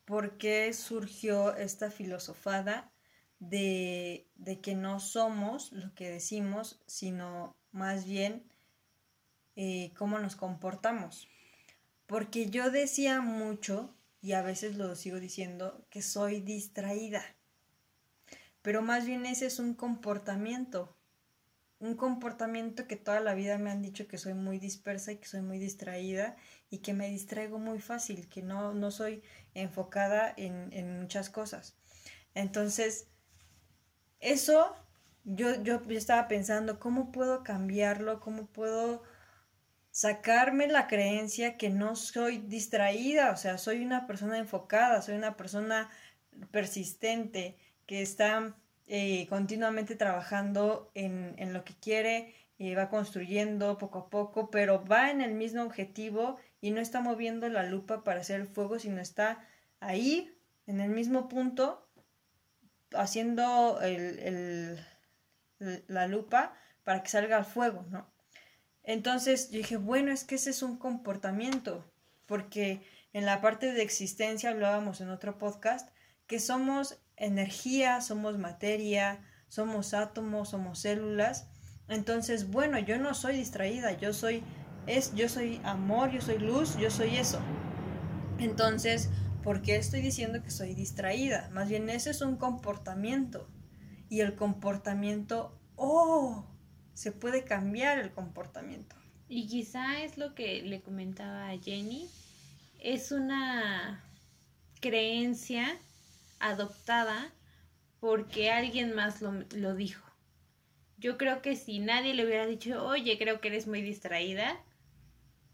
por qué surgió esta filosofada de, de, que no somos lo que decimos, sino más bien eh, cómo nos comportamos. Porque yo decía mucho, y a veces lo sigo diciendo, que soy distraída. Pero más bien ese es un comportamiento. Un comportamiento que toda la vida me han dicho que soy muy dispersa y que soy muy distraída y que me distraigo muy fácil, que no, no soy enfocada en, en muchas cosas. Entonces, eso yo, yo, yo estaba pensando, ¿cómo puedo cambiarlo? ¿Cómo puedo sacarme la creencia que no soy distraída, o sea, soy una persona enfocada, soy una persona persistente, que está eh, continuamente trabajando en, en, lo que quiere y va construyendo poco a poco, pero va en el mismo objetivo y no está moviendo la lupa para hacer el fuego, sino está ahí, en el mismo punto, haciendo el, la lupa para que salga el fuego, ¿no? Entonces yo dije, bueno, es que ese es un comportamiento, porque en la parte de existencia hablábamos en otro podcast que somos energía, somos materia, somos átomos, somos células. Entonces, bueno, yo no soy distraída, yo soy es yo soy amor, yo soy luz, yo soy eso. Entonces, ¿por qué estoy diciendo que soy distraída? Más bien ese es un comportamiento. Y el comportamiento, oh, se puede cambiar el comportamiento. Y quizá es lo que le comentaba a Jenny, es una creencia adoptada porque alguien más lo, lo, dijo. Yo creo que si nadie le hubiera dicho, oye, creo que eres muy distraída,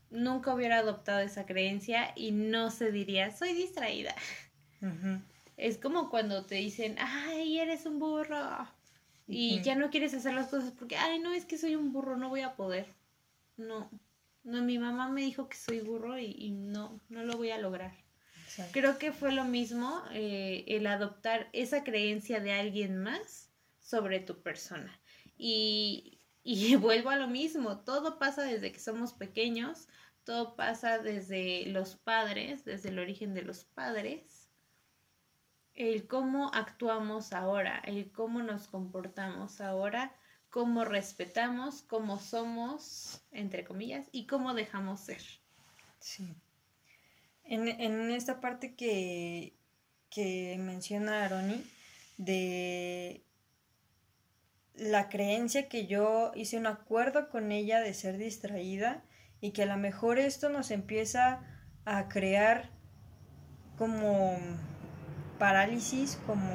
nunca hubiera adoptado esa creencia y no se diría, soy distraída. Es como cuando te dicen, ay, eres un burro y ya no quieres hacer las cosas porque, ay, no, es que soy un burro, no voy a poder. No, no, mi mamá me dijo que soy burro y, no, no lo voy a lograr. Creo que fue lo mismo eh, el adoptar esa creencia de alguien más sobre tu persona. Y, y vuelvo a lo mismo, todo pasa desde que somos pequeños, todo pasa desde los padres, desde el origen de los padres el cómo actuamos ahora, el cómo nos comportamos ahora, cómo respetamos, cómo somos, entre comillas, y cómo dejamos ser. Sí. En, esta parte que, que menciona Aroni, de la creencia que yo hice un acuerdo con ella de ser distraída y que a lo mejor esto nos empieza a crear como parálisis como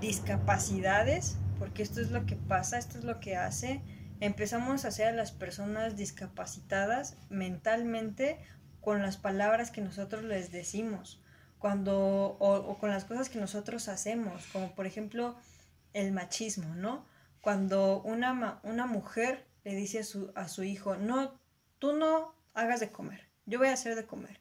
discapacidades, porque esto es lo que pasa, esto es lo que hace. Empezamos a hacer a las personas discapacitadas mentalmente con las palabras que nosotros les decimos, cuando, o, con las cosas que nosotros hacemos, como por ejemplo el machismo, ¿no? Cuando una, una mujer le dice a su, a su hijo, no, tú no hagas de comer, yo voy a hacer de comer.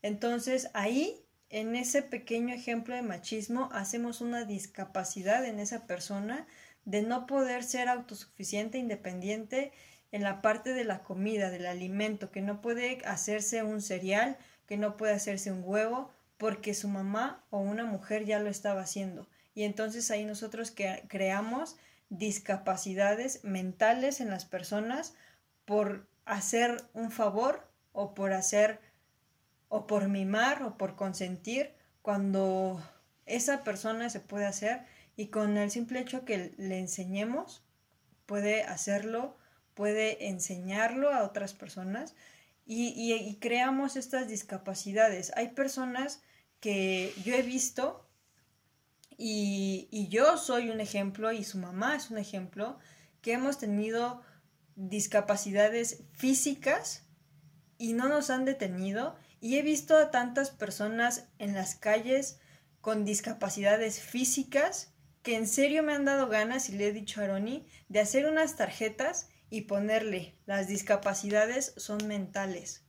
Entonces ahí en ese pequeño ejemplo de machismo hacemos una discapacidad en esa persona de no poder ser autosuficiente, independiente en la parte de la comida, del alimento, que no puede hacerse un cereal, que no puede hacerse un huevo, porque su mamá o una mujer ya lo estaba haciendo. Y entonces ahí nosotros que creamos discapacidades mentales en las personas por hacer un favor o por hacer o por mimar o por consentir cuando esa persona se puede hacer y con el simple hecho que le enseñemos puede hacerlo, puede enseñarlo a otras personas y, creamos estas discapacidades. Hay personas que yo he visto y, y yo soy un ejemplo y su mamá es un ejemplo que hemos tenido discapacidades físicas y no nos han detenido y he visto a tantas personas en las calles con discapacidades físicas que en serio me han dado ganas, y le he dicho a Aroni, de hacer unas tarjetas y ponerle las discapacidades son mentales.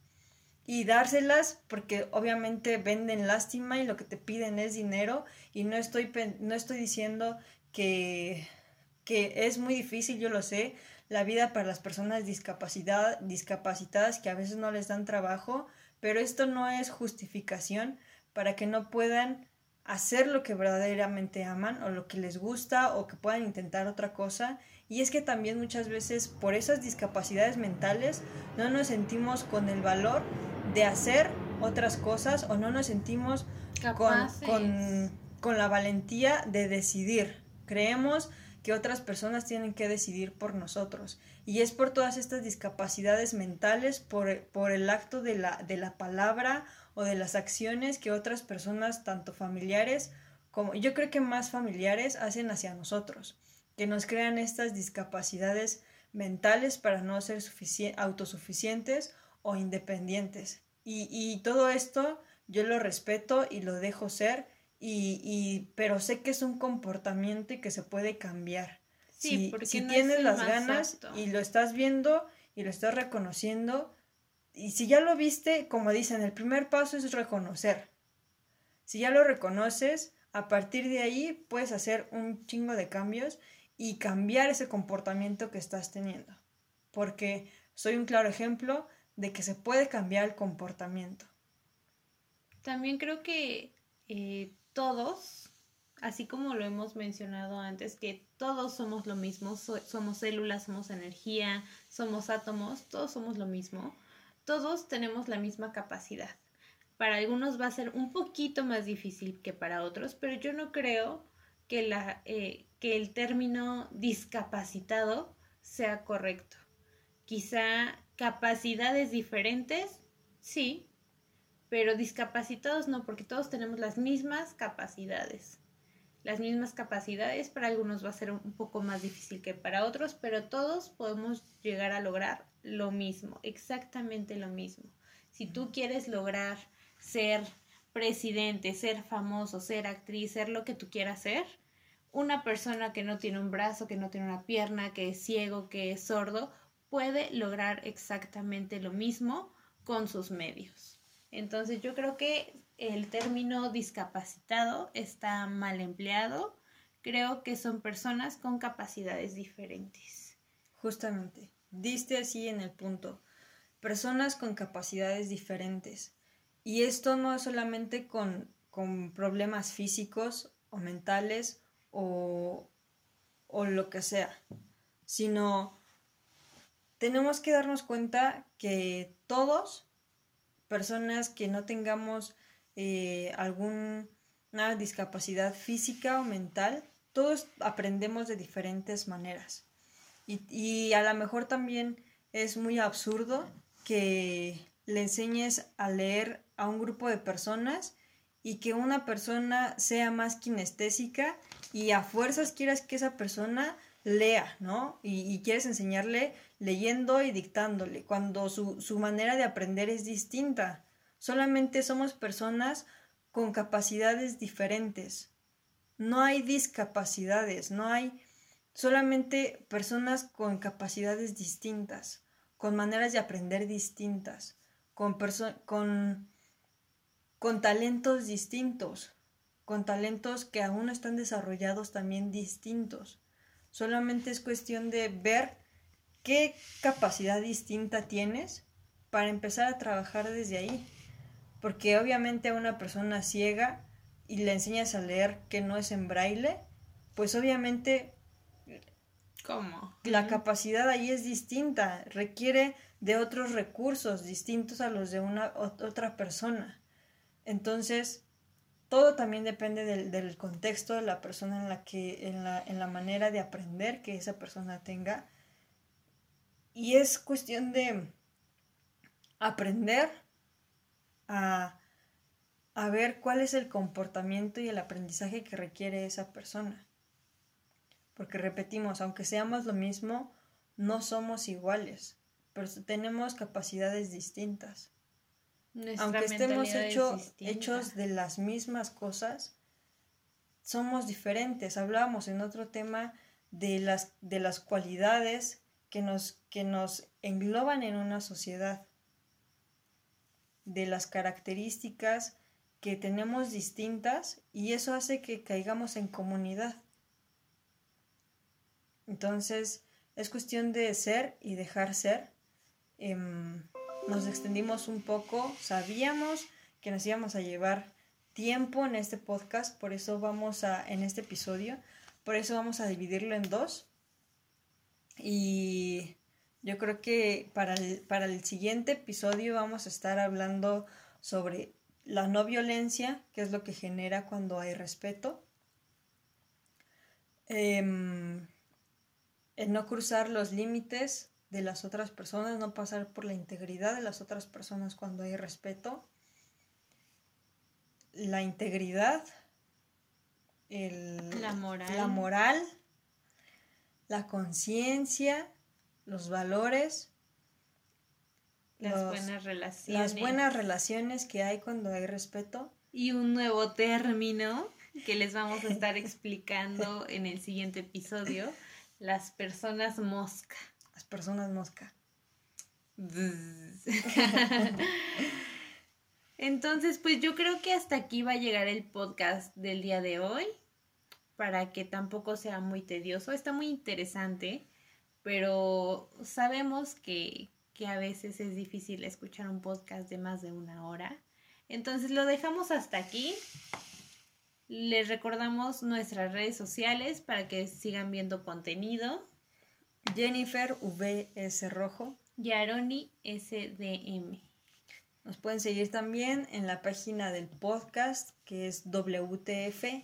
Y dárselas porque obviamente venden lástima y lo que te piden es dinero y no estoy, no estoy diciendo que, que es muy difícil, yo lo sé, la vida para las personas discapacitadas que a veces no les dan trabajo, pero esto no es justificación para que no puedan hacer lo que verdaderamente aman o lo que les gusta o que puedan intentar otra cosa. Y es que también muchas veces por esas discapacidades mentales no nos sentimos con el valor de hacer otras cosas o no nos sentimos con, con, con la valentía de decidir. Creemos que otras personas tienen que decidir por nosotros. Y es por todas estas discapacidades mentales, por, por el acto de la, de la palabra o de las acciones que otras personas, tanto familiares como yo creo que más familiares, hacen hacia nosotros, que nos crean estas discapacidades mentales para no ser autosuficientes o independientes. Y, y todo esto yo lo respeto y lo dejo ser y, pero sé que es un comportamiento y que se puede cambiar. si, si tienes las ganas y lo estás viendo y lo estás reconociendo, y si ya lo viste, como dicen, el primer paso es reconocer. Si ya lo reconoces, a partir de ahí puedes hacer un chingo de cambios y cambiar ese comportamiento que estás teniendo. Porque soy un claro ejemplo de que se puede cambiar el comportamiento. También creo que eh, todos, así como lo hemos mencionado antes, que todos somos lo mismo, somos células, somos energía, somos átomos, todos somos lo mismo, todos tenemos la misma capacidad. Para algunos va a ser un poquito más difícil que para otros, pero yo no creo que, la, eh, que el término discapacitado sea correcto. Quizá capacidades diferentes, sí, pero discapacitados no, porque todos tenemos las mismas capacidades. Las mismas capacidades para algunos va a ser un poco más difícil que para otros, pero todos podemos llegar a lograr lo mismo, exactamente lo mismo. Si tú quieres lograr ser presidente, ser famoso, ser actriz, ser lo que tú quieras ser, una persona que no tiene un brazo, que no tiene una pierna, que es ciego, que es sordo, puede lograr exactamente lo mismo con sus medios. Entonces yo creo que el término discapacitado está mal empleado. Creo que son personas con capacidades diferentes. Justamente, diste así en el punto. Personas con capacidades diferentes. Y esto no es solamente con, con problemas físicos o mentales o, o lo que sea, sino tenemos que darnos cuenta que todos personas que no tengamos eh, alguna discapacidad física o mental, todos aprendemos de diferentes maneras. Y, y a lo mejor también es muy absurdo que le enseñes a leer a un grupo de personas y que una persona sea más kinestésica y a fuerzas quieras que esa persona lea, ¿no? Y, quieres enseñarle leyendo y dictándole, cuando su, su manera de aprender es distinta. Solamente somos personas con capacidades diferentes. No hay discapacidades, no hay solamente personas con capacidades distintas, con maneras de aprender distintas, con, con, con talentos distintos, con talentos que aún no están desarrollados también distintos. Solamente es cuestión de ver qué capacidad distinta tienes para empezar a trabajar desde ahí. Porque obviamente a una persona ciega y le enseñas a leer que no es en braille, pues obviamente ¿Cómo? La capacidad ahí es distinta, requiere de otros recursos distintos a los de una otra persona. Entonces, todo también depende del, contexto de la persona en la que, en la, en la manera de aprender que esa persona tenga. Y es cuestión de aprender a, a ver cuál es el comportamiento y el aprendizaje que requiere esa persona. Porque repetimos, aunque seamos lo mismo, no somos iguales, pero tenemos capacidades distintas. Aunque estemos hechos de las mismas cosas, somos diferentes. Hablábamos en otro tema de las, de las cualidades que nos, que nos engloban en una sociedad, de las características que tenemos distintas y eso hace que caigamos en comunidad. Entonces, es cuestión de ser y dejar ser. Em, nos extendimos un poco, sabíamos que nos íbamos a llevar tiempo en este podcast, por eso vamos a, en este episodio, por eso vamos a dividirlo en dos. Y yo creo que para el, para el siguiente episodio vamos a estar hablando sobre la no violencia, que es lo que genera cuando hay respeto. Em, el no cruzar los límites de las otras personas, no pasar por la integridad de las otras personas cuando hay respeto. La integridad, la moral, la, moral, la conciencia, los valores, las buenas relaciones. Las buenas relaciones que hay cuando hay respeto. Y un nuevo término que les vamos a estar explicando en el siguiente episodio, las personas mosca. Las personas mosca. Entonces, pues yo creo que hasta aquí va a llegar el podcast del día de hoy, para que tampoco sea muy tedioso. Está muy interesante, pero sabemos que, que a veces es difícil escuchar un podcast de más de una hora. Entonces lo dejamos hasta aquí. Les recordamos nuestras redes sociales para que sigan viendo contenido. Jennifer VS Rojo. Yaroni SDM. Nos pueden seguir también en la página del podcast que es WTF-de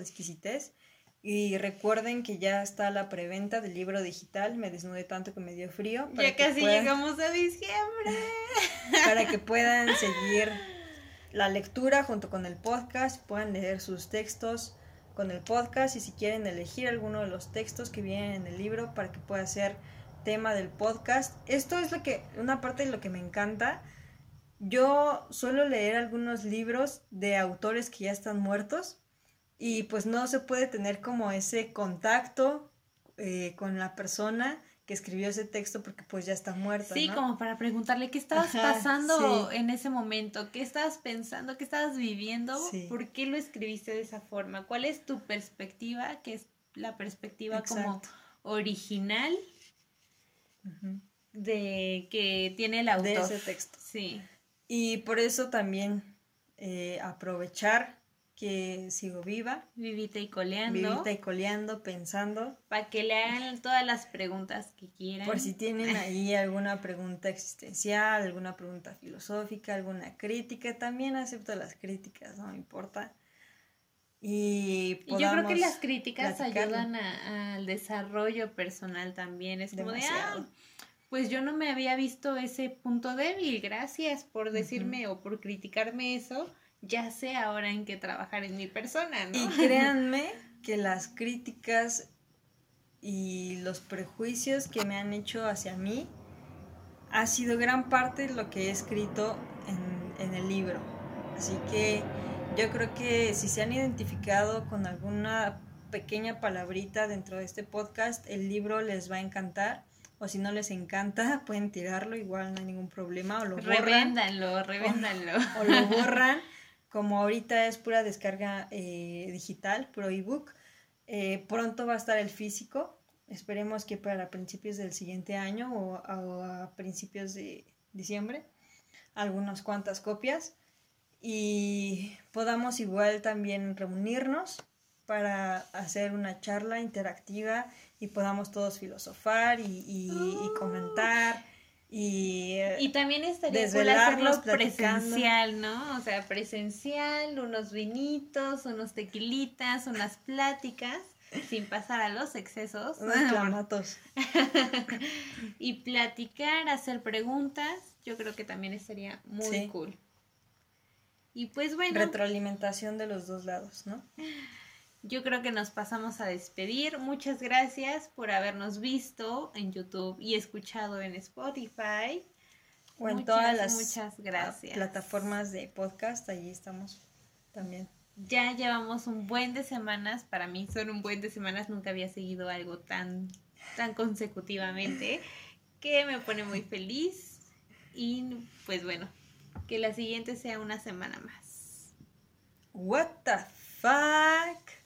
exquisitez. Y recuerden que ya está la preventa del libro digital, Me desnudé tanto que me dio frío. Ya casi llegamos a diciembre. Para que puedan seguir la lectura junto con el podcast, puedan leer sus textos con el podcast y si quieren elegir alguno de los textos que vienen en el libro para que pueda ser tema del podcast. Esto es lo que, una parte de lo que me encanta. Yo suelo leer algunos libros de autores que ya están muertos y pues no se puede tener como ese contacto eh, con la persona que escribió ese texto porque pues ya está muerta. Sí, como para preguntarle qué estabas pasando en ese momento, qué estabas pensando, qué estabas viviendo, por qué lo escribiste de esa forma, cuál es tu perspectiva, que es la perspectiva como original de que tiene el autor. De ese texto. Sí. Y por eso también eh, aprovechar que sigo viva. Vivita y coleando. Vivita y coleando, pensando. Para que le hagan todas las preguntas que quieran. Por si tienen ahí alguna pregunta existencial, alguna pregunta filosófica, alguna crítica, también acepto las críticas, no me importa. Y, yo creo que las críticas ayudan al desarrollo personal también. Es como de, ah, pues yo no me había visto ese punto débil, gracias por decirme o por criticarme eso ya sé ahora en qué trabajar en mi persona, ¿no? Y créanme que las críticas y los prejuicios que me han hecho hacia mí ha sido gran parte de lo que he escrito en, en el libro. Así que yo creo que si se han identificado con alguna pequeña palabrita dentro de este podcast, el libro les va a encantar. O si no les encanta, pueden tirarlo, igual no hay ningún problema. O lo borran. Revéndanlo, revéndanlo. o lo borran. Como ahorita es pura descarga eh, digital, puro ebook, eh, pronto va a estar el físico. Esperemos que para principios del siguiente año o, a principios de diciembre, algunas cuantas copias. Y podamos igual también reunirnos para hacer una charla interactiva y podamos todos filosofar y, y comentar y, y también estaría cool hacerlo presencial, ¿no? O sea, presencial, unos vinitos, unos tequilitas, unas pláticas, sin pasar a los excesos. Unos y platicar, hacer preguntas, yo creo que también estaría muy cool. Y pues bueno. Retroalimentación de los dos lados, ¿no? yo creo que nos pasamos a despedir. Muchas gracias por habernos visto en YouTube y escuchado en Spotify. O en todas las muchas gracias. plataformas de podcast, allí estamos también. Ya llevamos un buen de semanas, para mí son un buen de semanas, nunca había seguido algo tan, tan consecutivamente, que me pone muy feliz. Y pues bueno, que la siguiente sea una semana más. What the fuck?